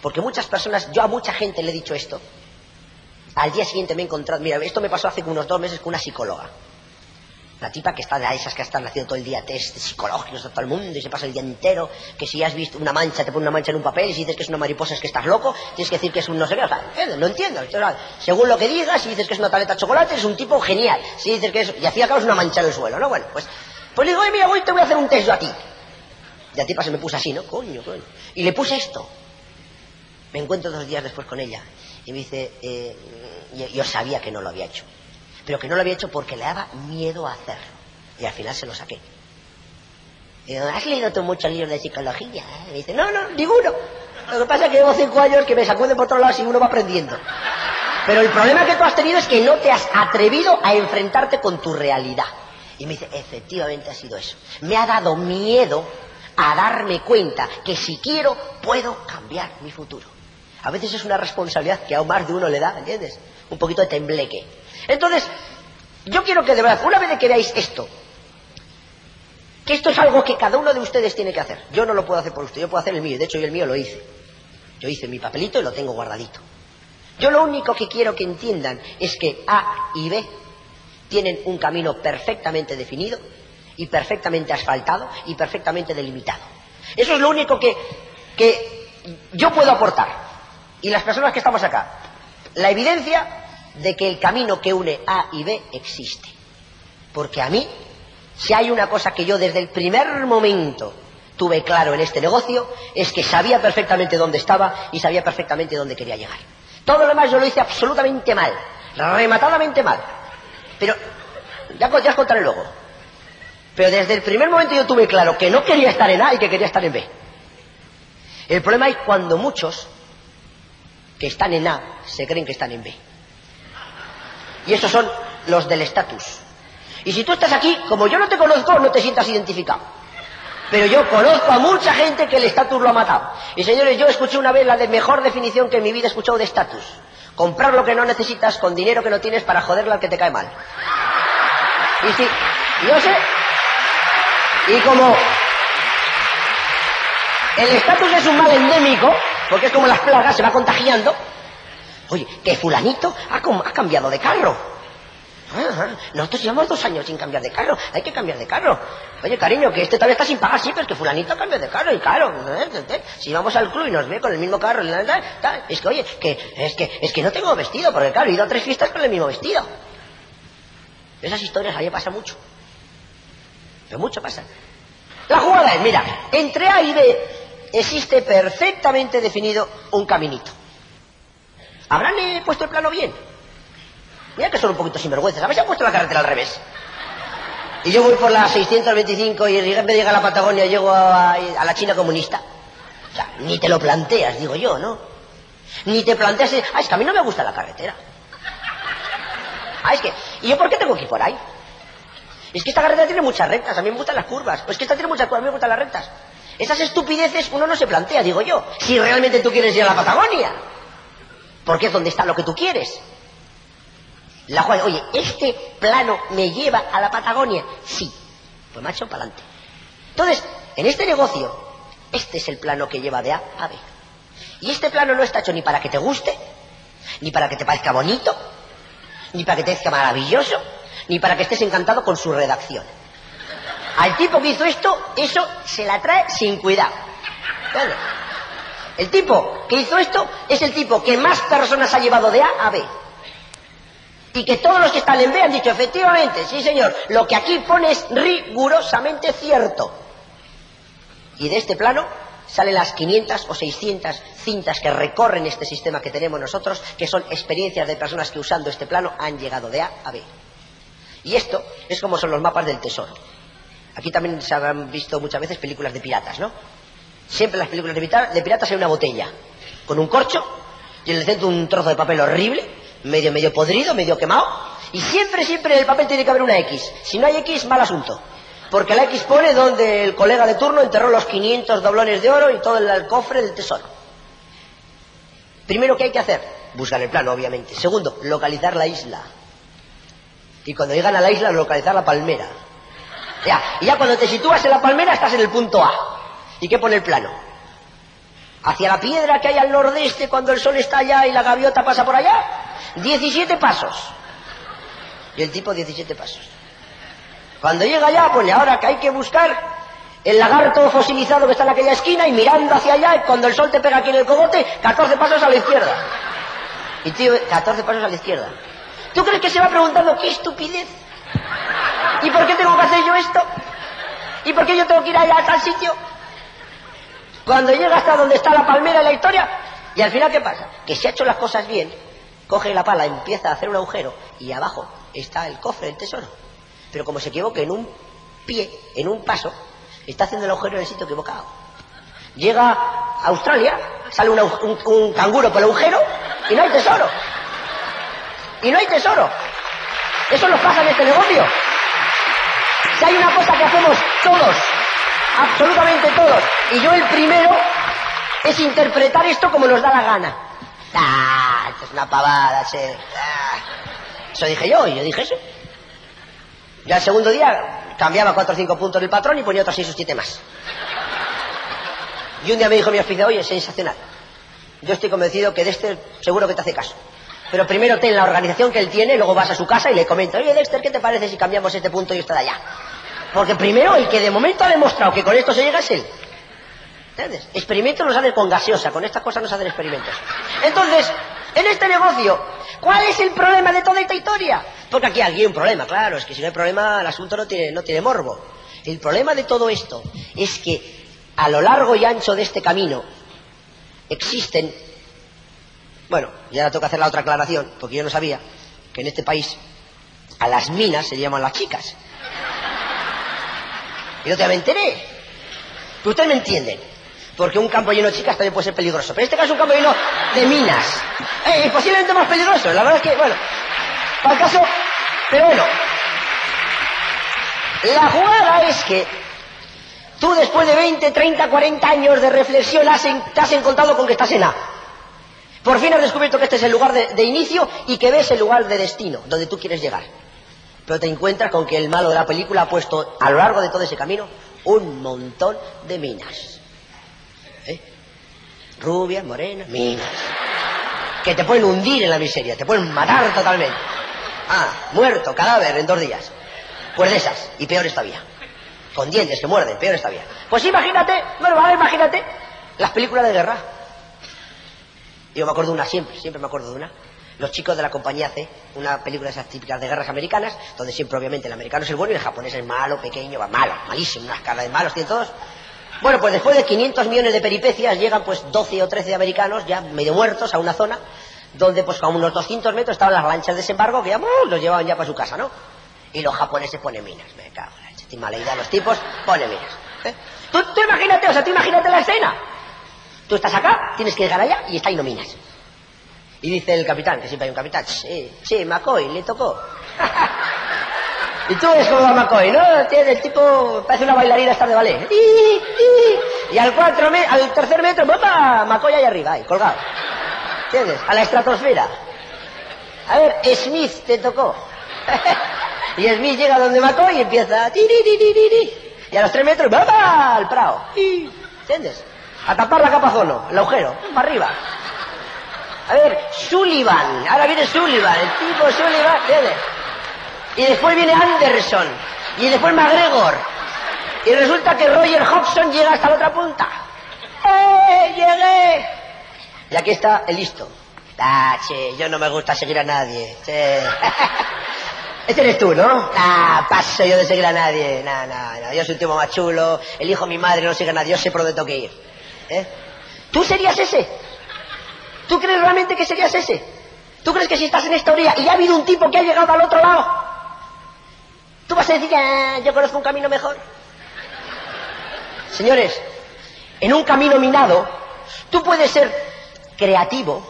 porque muchas personas, yo a mucha gente le he dicho esto, al día siguiente me he encontrado, mira, esto me pasó hace unos dos meses con una psicóloga. La tipa que está de esas que están haciendo todo el día test psicológicos a todo el mundo y se pasa el día entero, que si has visto una mancha, te pone una mancha en un papel y si dices que es una mariposa es que estás loco, tienes que decir que es un no sé qué, o sea, no entiendo. Según lo que digas, si dices que es una tableta de chocolate, es un tipo genial. Si dices que es, y así acabas una mancha en el suelo, ¿no? Bueno, pues, pues le digo, oye, mira, hoy te voy a hacer un test a ti. La tipa se me puso así, ¿no? Coño, coño. Y le puse esto. Me encuentro dos días después con ella y me dice, eh, yo sabía que no lo había hecho pero que no lo había hecho porque le daba miedo a hacerlo. Y al final se lo saqué. Y digo, ¿has leído tú muchos libros de psicología? Y me dice, no, no, ninguno. Lo que pasa es que llevo cinco años que me sacuden por todos lados y uno va aprendiendo. Pero el problema que tú has tenido es que no te has atrevido a enfrentarte con tu realidad. Y me dice, efectivamente ha sido eso. Me ha dado miedo a darme cuenta que si quiero puedo cambiar mi futuro. A veces es una responsabilidad que a más de uno le da, ¿entiendes? Un poquito de tembleque. Entonces, yo quiero que de verdad, una vez que veáis esto, que esto es algo que cada uno de ustedes tiene que hacer. Yo no lo puedo hacer por usted, yo puedo hacer el mío. De hecho, yo el mío lo hice. Yo hice mi papelito y lo tengo guardadito. Yo lo único que quiero que entiendan es que A y B tienen un camino perfectamente definido y perfectamente asfaltado y perfectamente delimitado. Eso es lo único que, que yo puedo aportar. Y las personas que estamos acá. La evidencia de que el camino que une A y B existe. Porque a mí, si hay una cosa que yo desde el primer momento tuve claro en este negocio, es que sabía perfectamente dónde estaba y sabía perfectamente dónde quería llegar. Todo lo demás yo lo hice absolutamente mal, rematadamente mal. Pero, ya, ya os contaré luego. Pero desde el primer momento yo tuve claro que no quería estar en A y que quería estar en B. El problema es cuando muchos que están en A se creen que están en B. Y esos son los del estatus. Y si tú estás aquí, como yo no te conozco, no te sientas identificado. Pero yo conozco a mucha gente que el estatus lo ha matado. Y señores, yo escuché una vez la de mejor definición que en mi vida he escuchado de estatus. Comprar lo que no necesitas con dinero que no tienes para joderle al que te cae mal. Y si, yo sé, y como el estatus es un mal endémico, porque es como las plagas, se va contagiando, Oye, que fulanito ha, cambiado de carro. nosotros llevamos dos años sin cambiar de carro. Hay que cambiar de carro. Oye, cariño, que este todavía está sin pagar, sí, pero es que fulanito cambia de carro. Y claro, ¿eh? si vamos al club y nos ve con el mismo carro, es que, oye, que, es, que, es que no tengo vestido, porque claro, he ido a tres fiestas con el mismo vestido. Esas historias ahí pasa mucho. Pero mucho pasa. La jugada es, mira, entre A y B existe perfectamente definido un caminito. ¿Habrán puesto el plano bien? Mira que son un poquito sinvergüenzas. Han puesto la carretera al revés. Y yo voy por la 625 y en vez de a la Patagonia llego a, la China comunista. O sea, ni te lo planteas, digo yo, ¿no? Ni te planteas, ah, es que a mí no me gusta la carretera. Ah, es que, ¿y yo por qué tengo que ir por ahí? Es que esta carretera tiene muchas rectas, a mí me gustan las curvas. Pues que esta tiene muchas curvas, a mí me gustan las rectas. Esas estupideces uno no se plantea, digo yo, si realmente tú quieres ir a la Patagonia. Porque es donde está lo que tú quieres. La Juan, oye, ¿este plano me lleva a la Patagonia? Sí. Pues macho, para adelante. Entonces, en este negocio, este es el plano que lleva de A a B. Y este plano no está hecho ni para que te guste, ni para que te parezca bonito, ni para que te parezca maravilloso, ni para que estés encantado con su redacción. Al tipo que hizo esto, eso se la trae sin cuidado. El tipo que hizo esto es el tipo que más personas ha llevado de A a B. Y que todos los que están en B han dicho, efectivamente, sí señor, lo que aquí pone es rigurosamente cierto. Y de este plano salen las 500 o 600 cintas que recorren este sistema que tenemos nosotros, que son experiencias de personas que usando este plano han llegado de A a B. Y esto es como son los mapas del tesoro. Aquí también se han visto muchas veces películas de piratas, ¿no? Siempre en las películas de, piratas hay una botella con un corcho y en el centro un trozo de papel horrible, medio medio podrido, medio quemado, y siempre, siempre en el papel tiene que haber una X. Si no hay X, mal asunto. Porque la X pone donde el colega de turno enterró los 500 doblones de oro y todo el cofre del tesoro. Primero, ¿qué hay que hacer? Buscar el plano, obviamente. Segundo, localizar la isla. Y cuando llegan a la isla, localizar la palmera. Ya, y ya cuando te sitúas en la palmera, estás en el punto A. ¿Y qué pone el plano? Hacia la piedra que hay al nordeste cuando el sol está allá y la gaviota pasa por allá. 17 pasos. Y el tipo 17 pasos. Cuando llega allá, pone ahora que hay que buscar el lagarto fosilizado que está en aquella esquina y mirando hacia allá, y cuando el sol te pega aquí en el cogote, 14 pasos a la izquierda. Y tío, 14 pasos a la izquierda. ¿Tú crees que se va preguntando qué estupidez? ¿Y por qué tengo que hacer yo esto? ¿Y por qué yo tengo que ir allá a tal sitio? Cuando llega hasta donde está la palmera de la historia, y al final, ¿qué pasa? Que si ha hecho las cosas bien, coge la pala, empieza a hacer un agujero, y abajo está el cofre del tesoro. Pero como se equivoque en un pie, en un paso, está haciendo el agujero en el sitio equivocado. Llega a Australia, sale un, agu- un- un canguro por el agujero, y no hay tesoro. Y no hay tesoro. Eso nos pasa en este negocio. Si hay una cosa que hacemos todos, absolutamente todos, y yo el primero, es interpretar esto como nos da la gana. Ah, esto es una pavada, che. Ah. Eso dije yo, y yo dije eso. Ya el segundo día cambiaba cuatro o cinco puntos del patrón y ponía otros seis o siete más. Y un día me dijo mi auspiciador, oye, sensacional. Yo estoy convencido que de este seguro que te hace caso. Pero primero ten la organización que él tiene, luego vas a su casa y le comentas, oye Dexter, ¿qué te parece si cambiamos este punto y este de allá? Porque primero el que de momento ha demostrado que con esto se llega es él. ¿Entiendes? Experimentos los hacen con gaseosa, con estas cosas no se hacen experimentos. Entonces, en este negocio, ¿cuál es el problema de toda esta historia? Porque aquí, hay un problema, claro, es que si no hay problema, el asunto no tiene, no tiene morbo. El problema de todo esto es que a lo largo y ancho de este camino existen, bueno, ya ahora que hacer la otra aclaración, porque yo no sabía que en este país a las minas se llaman las chicas. Y no te me enteré. Pero ustedes me entienden. Porque un campo lleno de chicas también puede ser peligroso. Pero en este caso es un campo lleno de minas. Eh, posiblemente más peligroso. La verdad es que, bueno, para el caso... Pero bueno, la jugada es que tú después de 20, 30, 40 años de reflexión has te has encontrado con que estás en A. Por fin has descubierto que este es el lugar de, inicio y que ves el lugar de destino, donde tú quieres llegar. Pero te encuentras con que el malo de la película ha puesto a lo largo de todo ese camino un montón de minas. ¿Eh? Rubias, morenas, minas. Que te pueden hundir en la miseria, te pueden matar totalmente. Ah, muerto, cadáver en dos días. Pues de esas, y peores todavía. Con dientes que muerden, peores todavía. Pues imagínate, bueno, vale, imagínate las películas de guerra. Yo me acuerdo de una siempre, siempre me acuerdo de una. Los chicos de la compañía C, una película de esas típicas de guerras americanas, donde siempre obviamente el americano es el bueno y el japonés es malo, pequeño, va malo, malísimo, unas caras de malos tienen todos. Bueno, pues después de 500 millones de peripecias llegan pues 12 o 13 americanos ya medio muertos a una zona donde pues a unos 200 metros estaban las lanchas de desembarco que ya los llevaban ya para su casa, ¿no? Y los japoneses ponen minas, me cago en la idea los tipos, ponen minas. ¿eh? Tú imagínate, o sea, tú imagínate la escena. Tú estás acá, tienes que llegar allá y está ahí no minas. Y dice el capitán, que siempre hay un capitán, sí, sí, McCoy, le tocó. [laughs] y tú ves cómo va McCoy, ¿no? Tiene el tipo, parece una bailarina estar de ballet. Y, y, y al, cuatro me- al tercer metro, ¡papá! McCoy ahí arriba, ahí, colgado. ¿Entiendes? A la estratosfera. A ver, Smith te tocó. [laughs] y Smith llega donde McCoy y empieza... Y a los tres metros, ¡papá! Al prado. Y, ¿Entiendes? A tapar la capa zono, el agujero, para arriba. A ver, Sullivan. Ahora viene Sullivan, el tipo Sullivan, ¿entiendes? Y después viene Anderson. Y después McGregor. Y resulta que Roger Hobson llega hasta la otra punta. ¡Eh! ¡Llegué! Y aquí está el listo. Ah, che, yo no me gusta seguir a nadie. Che. [laughs] Este eres tú, ¿no? Ah, paso yo de seguir a nadie. No, no, no. Yo soy un tipo más chulo. El hijo de mi madre no sigue a nadie. Yo sé por dónde tengo que ir. ¿Eh? ¿Tú serías ese? ¿Tú crees realmente que serías ese? ¿Tú crees que si estás en esta orilla y ha habido un tipo que ha llegado al otro lado, tú vas a decir, ah, yo conozco un camino mejor? Señores, en un camino minado, tú puedes ser creativo,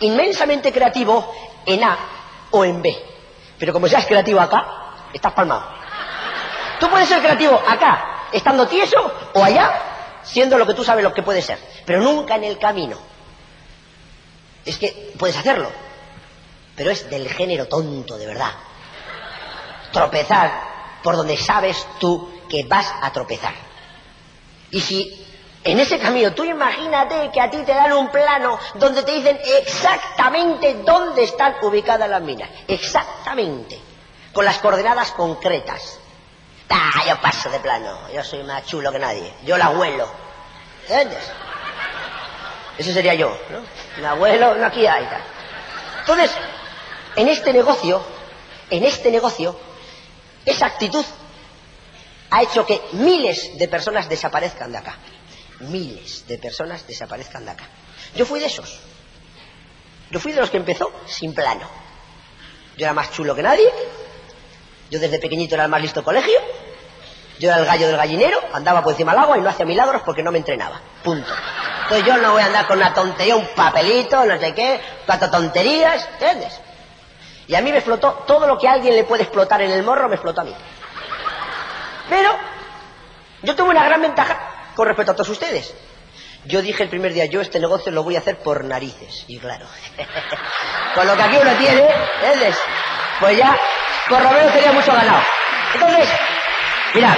inmensamente creativo en A o en B. Pero como seas creativo acá, estás palmado. Tú puedes ser creativo acá, estando tieso, o allá, siendo lo que tú sabes lo que puede ser. Pero nunca en el camino. Es que puedes hacerlo, pero es del género tonto, de verdad. Tropezar por donde sabes tú que vas a tropezar. Y si en ese camino, tú imagínate que a ti te dan un plano donde te dicen exactamente dónde están ubicadas las minas. Exactamente. Con las coordenadas concretas. Ah, yo paso de plano. Yo soy más chulo que nadie. Yo la abuelo. ¿Entiendes? Ese sería yo, ¿no? El abuelo, no aquí hay. Tal. Entonces, en este negocio, en este negocio, esa actitud ha hecho que miles de personas desaparezcan de acá. Miles de personas desaparezcan de acá. Yo fui de esos. Yo fui de los que empezó sin plano. Yo era más chulo que nadie. Yo desde pequeñito era el más listo colegio. Yo era el gallo del gallinero, andaba por encima del agua y no hacía milagros porque no me entrenaba. Punto. Entonces yo no voy a andar con una tontería, un papelito, no sé qué, cuatro tonterías, ¿entiendes? Y a mí me explotó todo lo que alguien le puede explotar en el morro, me explotó a mí. Pero yo tuve una gran ventaja con respecto a todos ustedes. Yo dije el primer día, yo este negocio lo voy a hacer por narices. Y claro, [laughs] con lo que aquí uno tiene, ¿entiendes? Pues ya, por lo menos tenía mucho ganado. Entonces, mirad,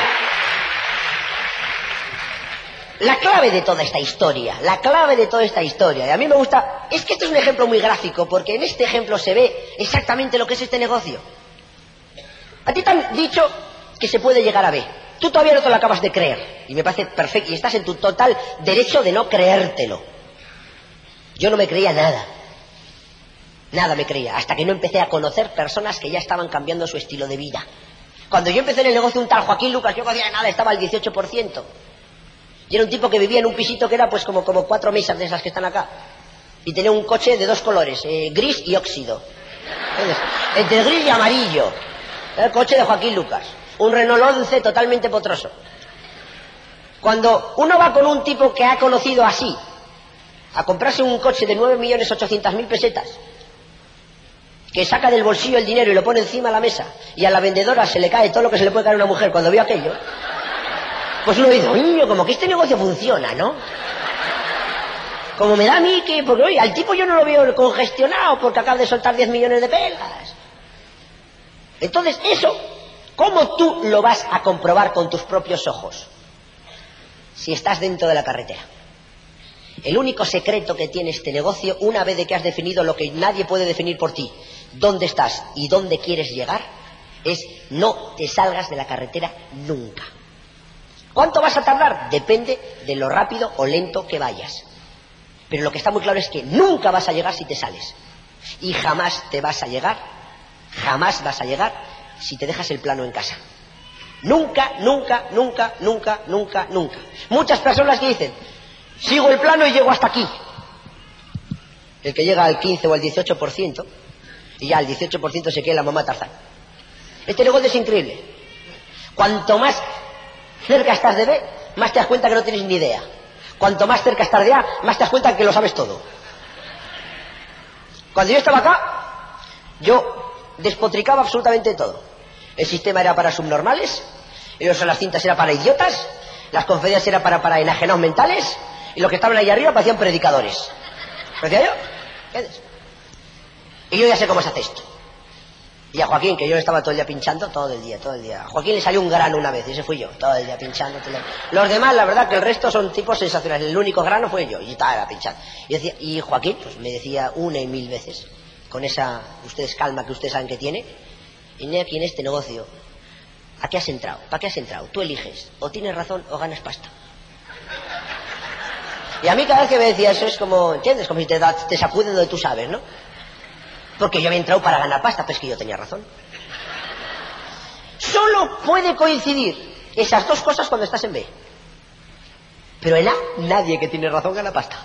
la clave de toda esta historia, la clave de toda esta historia, y a mí me gusta, es que este es un ejemplo muy gráfico, porque en este ejemplo se ve exactamente lo que es este negocio. A ti te han dicho que se puede llegar a B. Tú todavía no te lo acabas de creer. Y me parece perfecto. Y estás en tu total derecho de no creértelo. Yo no me creía nada. Nada me creía. Hasta que no empecé a conocer personas que ya estaban cambiando su estilo de vida. Cuando yo empecé en el negocio un tal Joaquín Lucas, yo no hacía nada, estaba al 18%. Y era un tipo que vivía en un pisito que era pues como, como cuatro mesas de esas que están acá. Y tenía un coche de dos colores, eh, gris y óxido. Entre gris y amarillo. El coche de Joaquín Lucas un Renault 11 totalmente potroso. Cuando uno va con un tipo que ha conocido así, a comprarse un coche de 9.800.000 pesetas, que saca del bolsillo el dinero y lo pone encima de la mesa, y a la vendedora se le cae todo lo que se le puede caer a una mujer cuando vio aquello, pues uno dice, niño, como que este negocio funciona, ¿no? Como me da a mí que, porque oye, al tipo yo no lo veo congestionado porque acaba de soltar 10 millones de pelas. Entonces, eso ¿Cómo tú lo vas a comprobar con tus propios ojos? Si estás dentro de la carretera. El único secreto que tiene este negocio, una vez de que has definido lo que nadie puede definir por ti, dónde estás y dónde quieres llegar, es no te salgas de la carretera nunca. ¿Cuánto vas a tardar? Depende de lo rápido o lento que vayas. Pero lo que está muy claro es que nunca vas a llegar si te sales. Y jamás te vas a llegar, jamás vas a llegar si te dejas el plano en casa. Nunca, nunca, nunca, nunca, nunca, nunca. Muchas personas que dicen, sigo el plano y llego hasta aquí. El que llega al 15 o al 18%, y ya al 18% se queda la mamá Tarzán. Este negocio es increíble. Cuanto más cerca estás de B, más te das cuenta que no tienes ni idea. Cuanto más cerca estás de A, más te das cuenta que lo sabes todo. Cuando yo estaba acá, yo despotricaba absolutamente todo. El sistema era para subnormales, y los las cintas era para idiotas, las conferencias era para, para enajenados mentales, y los que estaban ahí arriba parecían predicadores. ¿Parecía yo? Y yo ya sé cómo se hace esto. Y a Joaquín, que yo estaba todo el día pinchando, todo el día, todo el día. A Joaquín le salió un grano una vez, y ese fui yo, todo el día pinchando. Todo el día. Los demás, la verdad, que el resto son tipos sensacionales. El único grano fue yo, y estaba pinchando. Y, decía, y Joaquín, pues me decía una y mil veces, con esa, ustedes calma que ustedes saben que tiene, y aquí en este negocio, ¿a qué has entrado? ¿Para qué has entrado? Tú eliges, o tienes razón o ganas pasta. Y a mí cada vez que me decía eso es como, ¿entiendes? Como si te, te sacuden donde tú sabes, ¿no? Porque yo había entrado para ganar pasta, pero es que yo tenía razón. Solo puede coincidir esas dos cosas cuando estás en B. Pero en A, nadie que tiene razón gana pasta.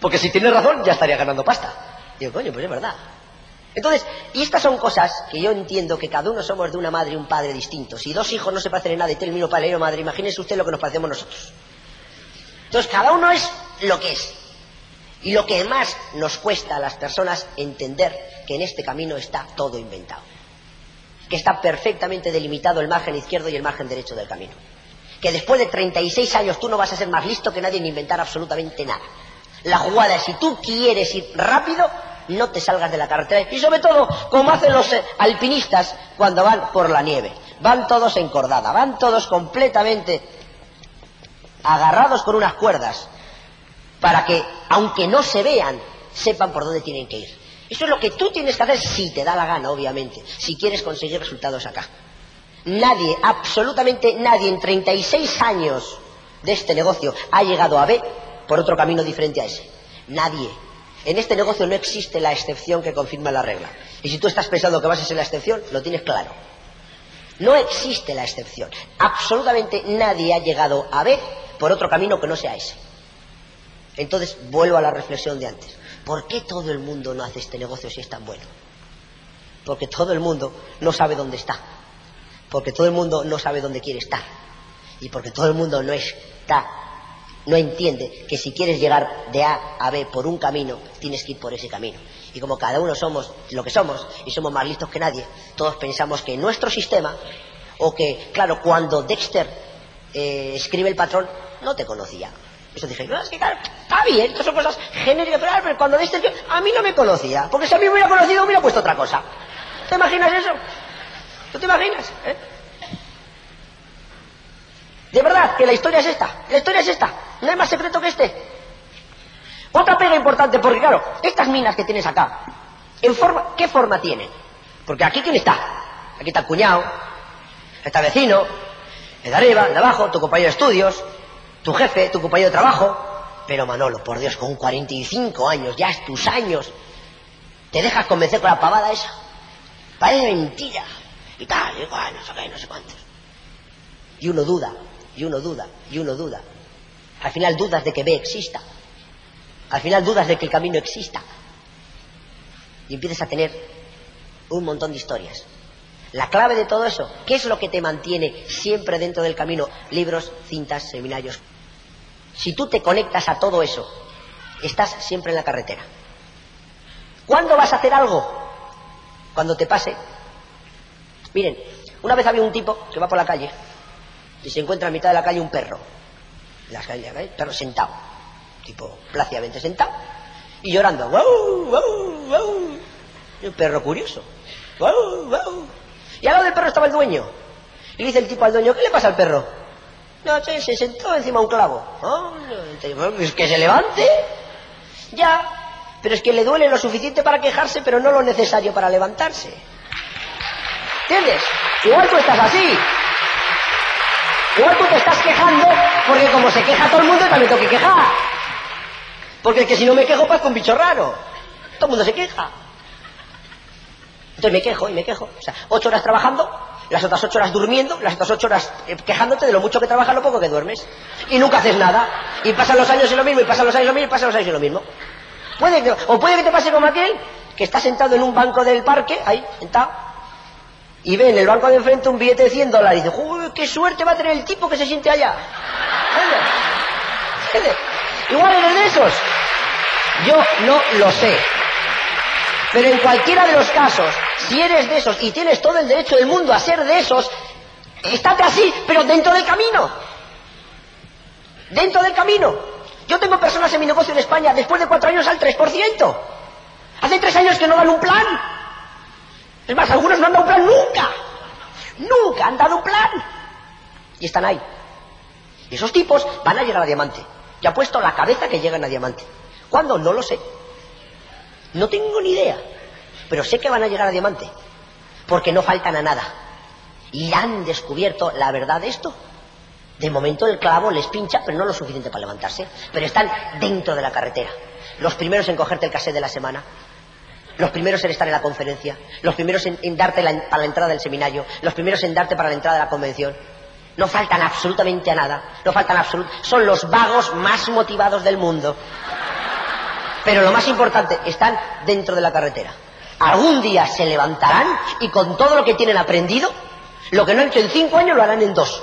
Porque si tiene razón, ya estaría ganando pasta. Y digo, coño, pues es verdad. Entonces, y estas son cosas que yo entiendo que cada uno somos de una madre y un padre distintos. Si dos hijos no se parecen en nada y mismo padre y madre, imagínese usted lo que nos parecemos nosotros. Entonces, cada uno es lo que es. Y lo que más nos cuesta a las personas entender que en este camino está todo inventado. Que está perfectamente delimitado el margen izquierdo y el margen derecho del camino. Que después de 36 años tú no vas a ser más listo que nadie en inventar absolutamente nada. La jugada es si tú quieres ir rápido, no te salgas de la carretera. Y sobre todo, como hacen los eh, alpinistas cuando van por la nieve. Van todos encordada, van todos completamente agarrados con unas cuerdas para que, aunque no se vean, sepan por dónde tienen que ir. Eso es lo que tú tienes que hacer si te da la gana, obviamente, si quieres conseguir resultados acá. Nadie, absolutamente nadie en 36 años de este negocio ha llegado a B por otro camino diferente a ese. Nadie. En este negocio no existe la excepción que confirma la regla. Y si tú estás pensando que vas a ser la excepción, lo tienes claro. No existe la excepción. Absolutamente nadie ha llegado a B por otro camino que no sea ese. Entonces vuelvo a la reflexión de antes. ¿Por qué todo el mundo no hace este negocio si es tan bueno? Porque todo el mundo no sabe dónde está. Porque todo el mundo no sabe dónde quiere estar. Y porque todo el mundo no está, no entiende que si quieres llegar de A a B por un camino, tienes que ir por ese camino. Y como cada uno somos lo que somos y somos más listos que nadie, todos pensamos que nuestro sistema, o que, claro, cuando Dexter eh, escribe el patrón, no te conocía. Eso dije, no, es que claro, está bien, estas son cosas genéricas, pero cuando Dexter, a mí no me conocía, porque si a mí me hubiera conocido, hubiera puesto otra cosa. ¿Te imaginas eso? ¿Tú te imaginas? Eh? De verdad, que la historia es esta, la historia es esta, no hay más secreto que este. Otra pega importante, porque claro, estas minas que tienes acá, ¿en forma, ¿qué forma tienen? Porque aquí quién está? Aquí está el cuñado, está vecino, el de arriba, de abajo, tu compañero de estudios, tu jefe, tu compañero de trabajo. Pero Manolo, por Dios, con 45 años, ya es tus años, ¿te dejas convencer con la pavada esa? Parece mentira. Y tal, y igual, no sé qué, no sé cuántos. Y uno duda, y uno duda, y uno duda. Al final dudas de que B exista. Al final dudas de que el camino exista. Y empiezas a tener un montón de historias. La clave de todo eso, ¿qué es lo que te mantiene siempre dentro del camino? Libros, cintas, seminarios. Si tú te conectas a todo eso, estás siempre en la carretera. ¿Cuándo vas a hacer algo? Cuando te pase. Miren, una vez había un tipo que va por la calle y se encuentra a mitad de la calle un perro. En la calle, ¿eh? perro sentado tipo plácidamente sentado, y llorando, ¡wow! ¡wow! ¡wow! Un perro curioso, ¡wow! ¡wow! Y al lado del perro estaba el dueño. Y dice el tipo al dueño, ¿qué le pasa al perro? No, sé, se sentó encima un clavo. Oh, es que se levante. Ya, pero es que le duele lo suficiente para quejarse, pero no lo necesario para levantarse. ¿Entiendes? Igual tú estás así. Igual tú te estás quejando porque como se queja todo el mundo, también tengo que quejar. Porque es que si no me quejo, pues con bicho raro. Todo el mundo se queja. Entonces me quejo y me quejo. O sea, ocho horas trabajando, las otras ocho horas durmiendo, las otras ocho horas eh, quejándote de lo mucho que trabajas, lo poco que duermes. Y nunca haces nada. Y pasan los años y lo mismo, y pasan los años y lo mismo, y pasan los años y lo mismo. Puede que, o puede que te pase como aquel que está sentado en un banco del parque, ahí, sentado, y ve en el banco de enfrente un billete de 100 dólares y dice, ¡Uy, qué suerte va a tener el tipo que se siente allá! Igual eres de esos. Yo no lo sé. Pero en cualquiera de los casos, si eres de esos y tienes todo el derecho del mundo a ser de esos, estate así, pero dentro del camino. Dentro del camino. Yo tengo personas en mi negocio en España después de cuatro años al 3%. Hace tres años que no dan un plan. Es más, algunos no han dado un plan nunca. Nunca han dado un plan. Y están ahí. Esos tipos van a llegar a diamante. Ya ha puesto la cabeza que llegan a diamante. ¿Cuándo? No lo sé. No tengo ni idea. Pero sé que van a llegar a diamante. Porque no faltan a nada. Y han descubierto la verdad de esto. De momento el clavo les pincha, pero no lo suficiente para levantarse. Pero están dentro de la carretera. Los primeros en cogerte el cassette de la semana. Los primeros en estar en la conferencia. Los primeros en, darte para la entrada del seminario. Los primeros en darte para la entrada de la convención. No faltan absolutamente a nada. No faltan absolutamente. Son los vagos más motivados del mundo. Pero lo más importante, están dentro de la carretera. Algún día se levantarán y con todo lo que tienen aprendido, lo que no han hecho en cinco años lo harán en dos.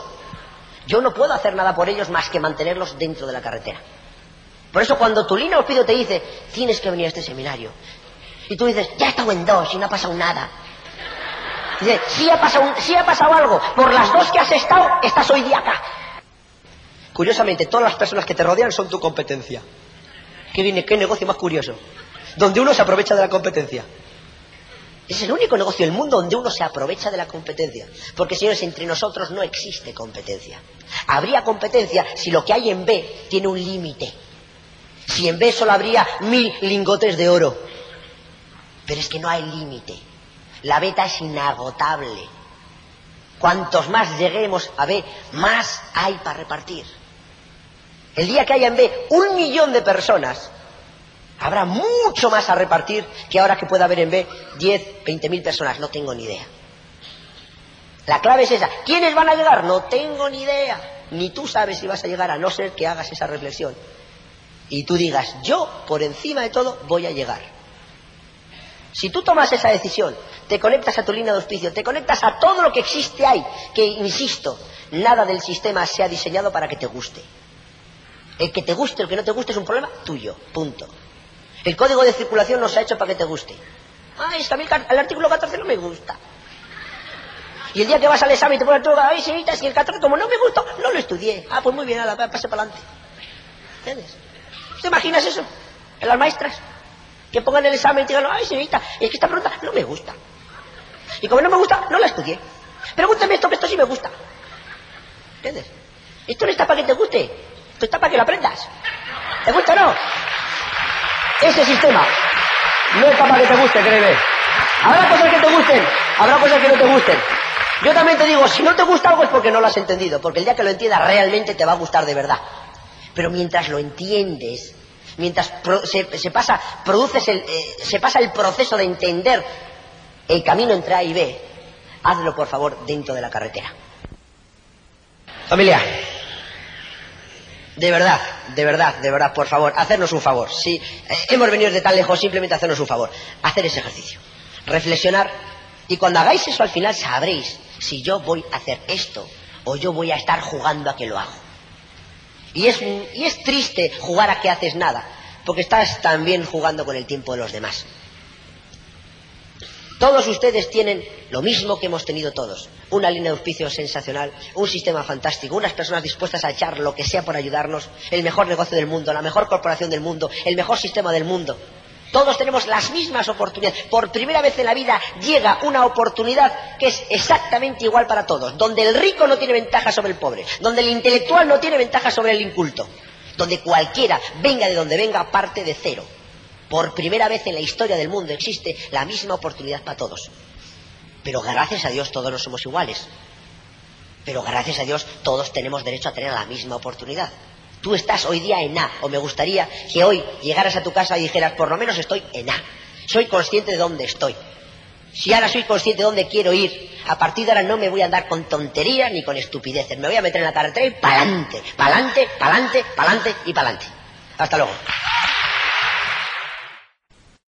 Yo no puedo hacer nada por ellos más que mantenerlos dentro de la carretera. Por eso cuando tu línea Ospido te dice, tienes que venir a este seminario, y tú dices, ya he estado en dos y no ha pasado nada. Dice, sí ha pasado, sí ha pasado algo. Por las dos que has estado, estás hoy día acá. Curiosamente, todas las personas que te rodean son tu competencia. ¿Qué? ¿Qué negocio más curioso? Donde uno se aprovecha de la competencia. Es el único negocio del mundo donde uno se aprovecha de la competencia. Porque, señores, entre nosotros no existe competencia. Habría competencia si lo que hay en B tiene un límite. Si en B solo habría mil lingotes de oro. Pero es que no hay límite. La beta es inagotable. Cuantos más lleguemos a B, más hay para repartir. El día que haya en B un millón de personas, habrá mucho más a repartir que ahora que pueda haber en B 10, 20 mil personas. No tengo ni idea. La clave es esa. ¿Quiénes van a llegar? No tengo ni idea. Ni tú sabes si vas a llegar a no ser que hagas esa reflexión. Y tú digas, yo por encima de todo voy a llegar. Si tú tomas esa decisión, te conectas a tu línea de auspicio, te conectas a todo lo que existe ahí, que, insisto, nada del sistema se ha diseñado para que te guste. El que te guste, el que no te guste es un problema tuyo, punto. El código de circulación no se ha hecho para que te guste. Ah, es que a mí el artículo 14 no me gusta. Y el día que vas al examen y te pones todo, ay, señorita, si el 14 como no me gustó, no lo estudié. Ah, pues muy bien, nada, pase para adelante. ¿Entiendes? ¿Te imaginas eso? En las maestras. Que pongan el examen y digan, ay, señorita, es que esta pregunta no me gusta. Y como no me gusta, no la estudié. Pregúntame esto, que esto sí me gusta. ¿Entiendes? Esto no está para que te guste, esto está para que lo aprendas. ¿Te gusta o no? Ese sistema no está para que te guste, créeme. Habrá cosas que te gusten, habrá cosas que no te gusten. Yo también te digo, si no te gusta algo es porque no lo has entendido, porque el día que lo entiendas realmente te va a gustar de verdad. Pero mientras lo entiendes, mientras se, pasa, produces el, eh, se pasa el proceso de entender el camino entre A y B, hazlo por favor dentro de la carretera. Familia, de verdad, de verdad, de verdad, por favor, hacernos un favor. Si eh, hemos venido de tan lejos, simplemente hacernos un favor. Hacer ese ejercicio. Reflexionar. Y cuando hagáis eso al final sabréis si yo voy a hacer esto o yo voy a estar jugando a que lo hago. Y es, y es triste jugar a que haces nada, porque estás también jugando con el tiempo de los demás. Todos ustedes tienen lo mismo que hemos tenido todos. Una línea de auspicio sensacional, un sistema fantástico, unas personas dispuestas a echar lo que sea por ayudarnos, el mejor negocio del mundo, la mejor corporación del mundo, el mejor sistema del mundo. Todos tenemos las mismas oportunidades. Por primera vez en la vida llega una oportunidad que es exactamente igual para todos, donde el rico no tiene ventaja sobre el pobre, donde el intelectual no tiene ventaja sobre el inculto, donde cualquiera, venga de donde venga, parte de cero. Por primera vez en la historia del mundo existe la misma oportunidad para todos. Pero gracias a Dios todos no somos iguales. Pero gracias a Dios todos tenemos derecho a tener la misma oportunidad. Tú estás hoy día en A, o me gustaría que hoy llegaras a tu casa y dijeras, por lo menos estoy en A. Soy consciente de dónde estoy. Si ahora soy consciente de dónde quiero ir, a partir de ahora no me voy a andar con tonterías ni con estupideces. Me voy a meter en la carretera y pa'lante, pa'lante, pa'lante, pa'lante y pa'lante. Hasta luego.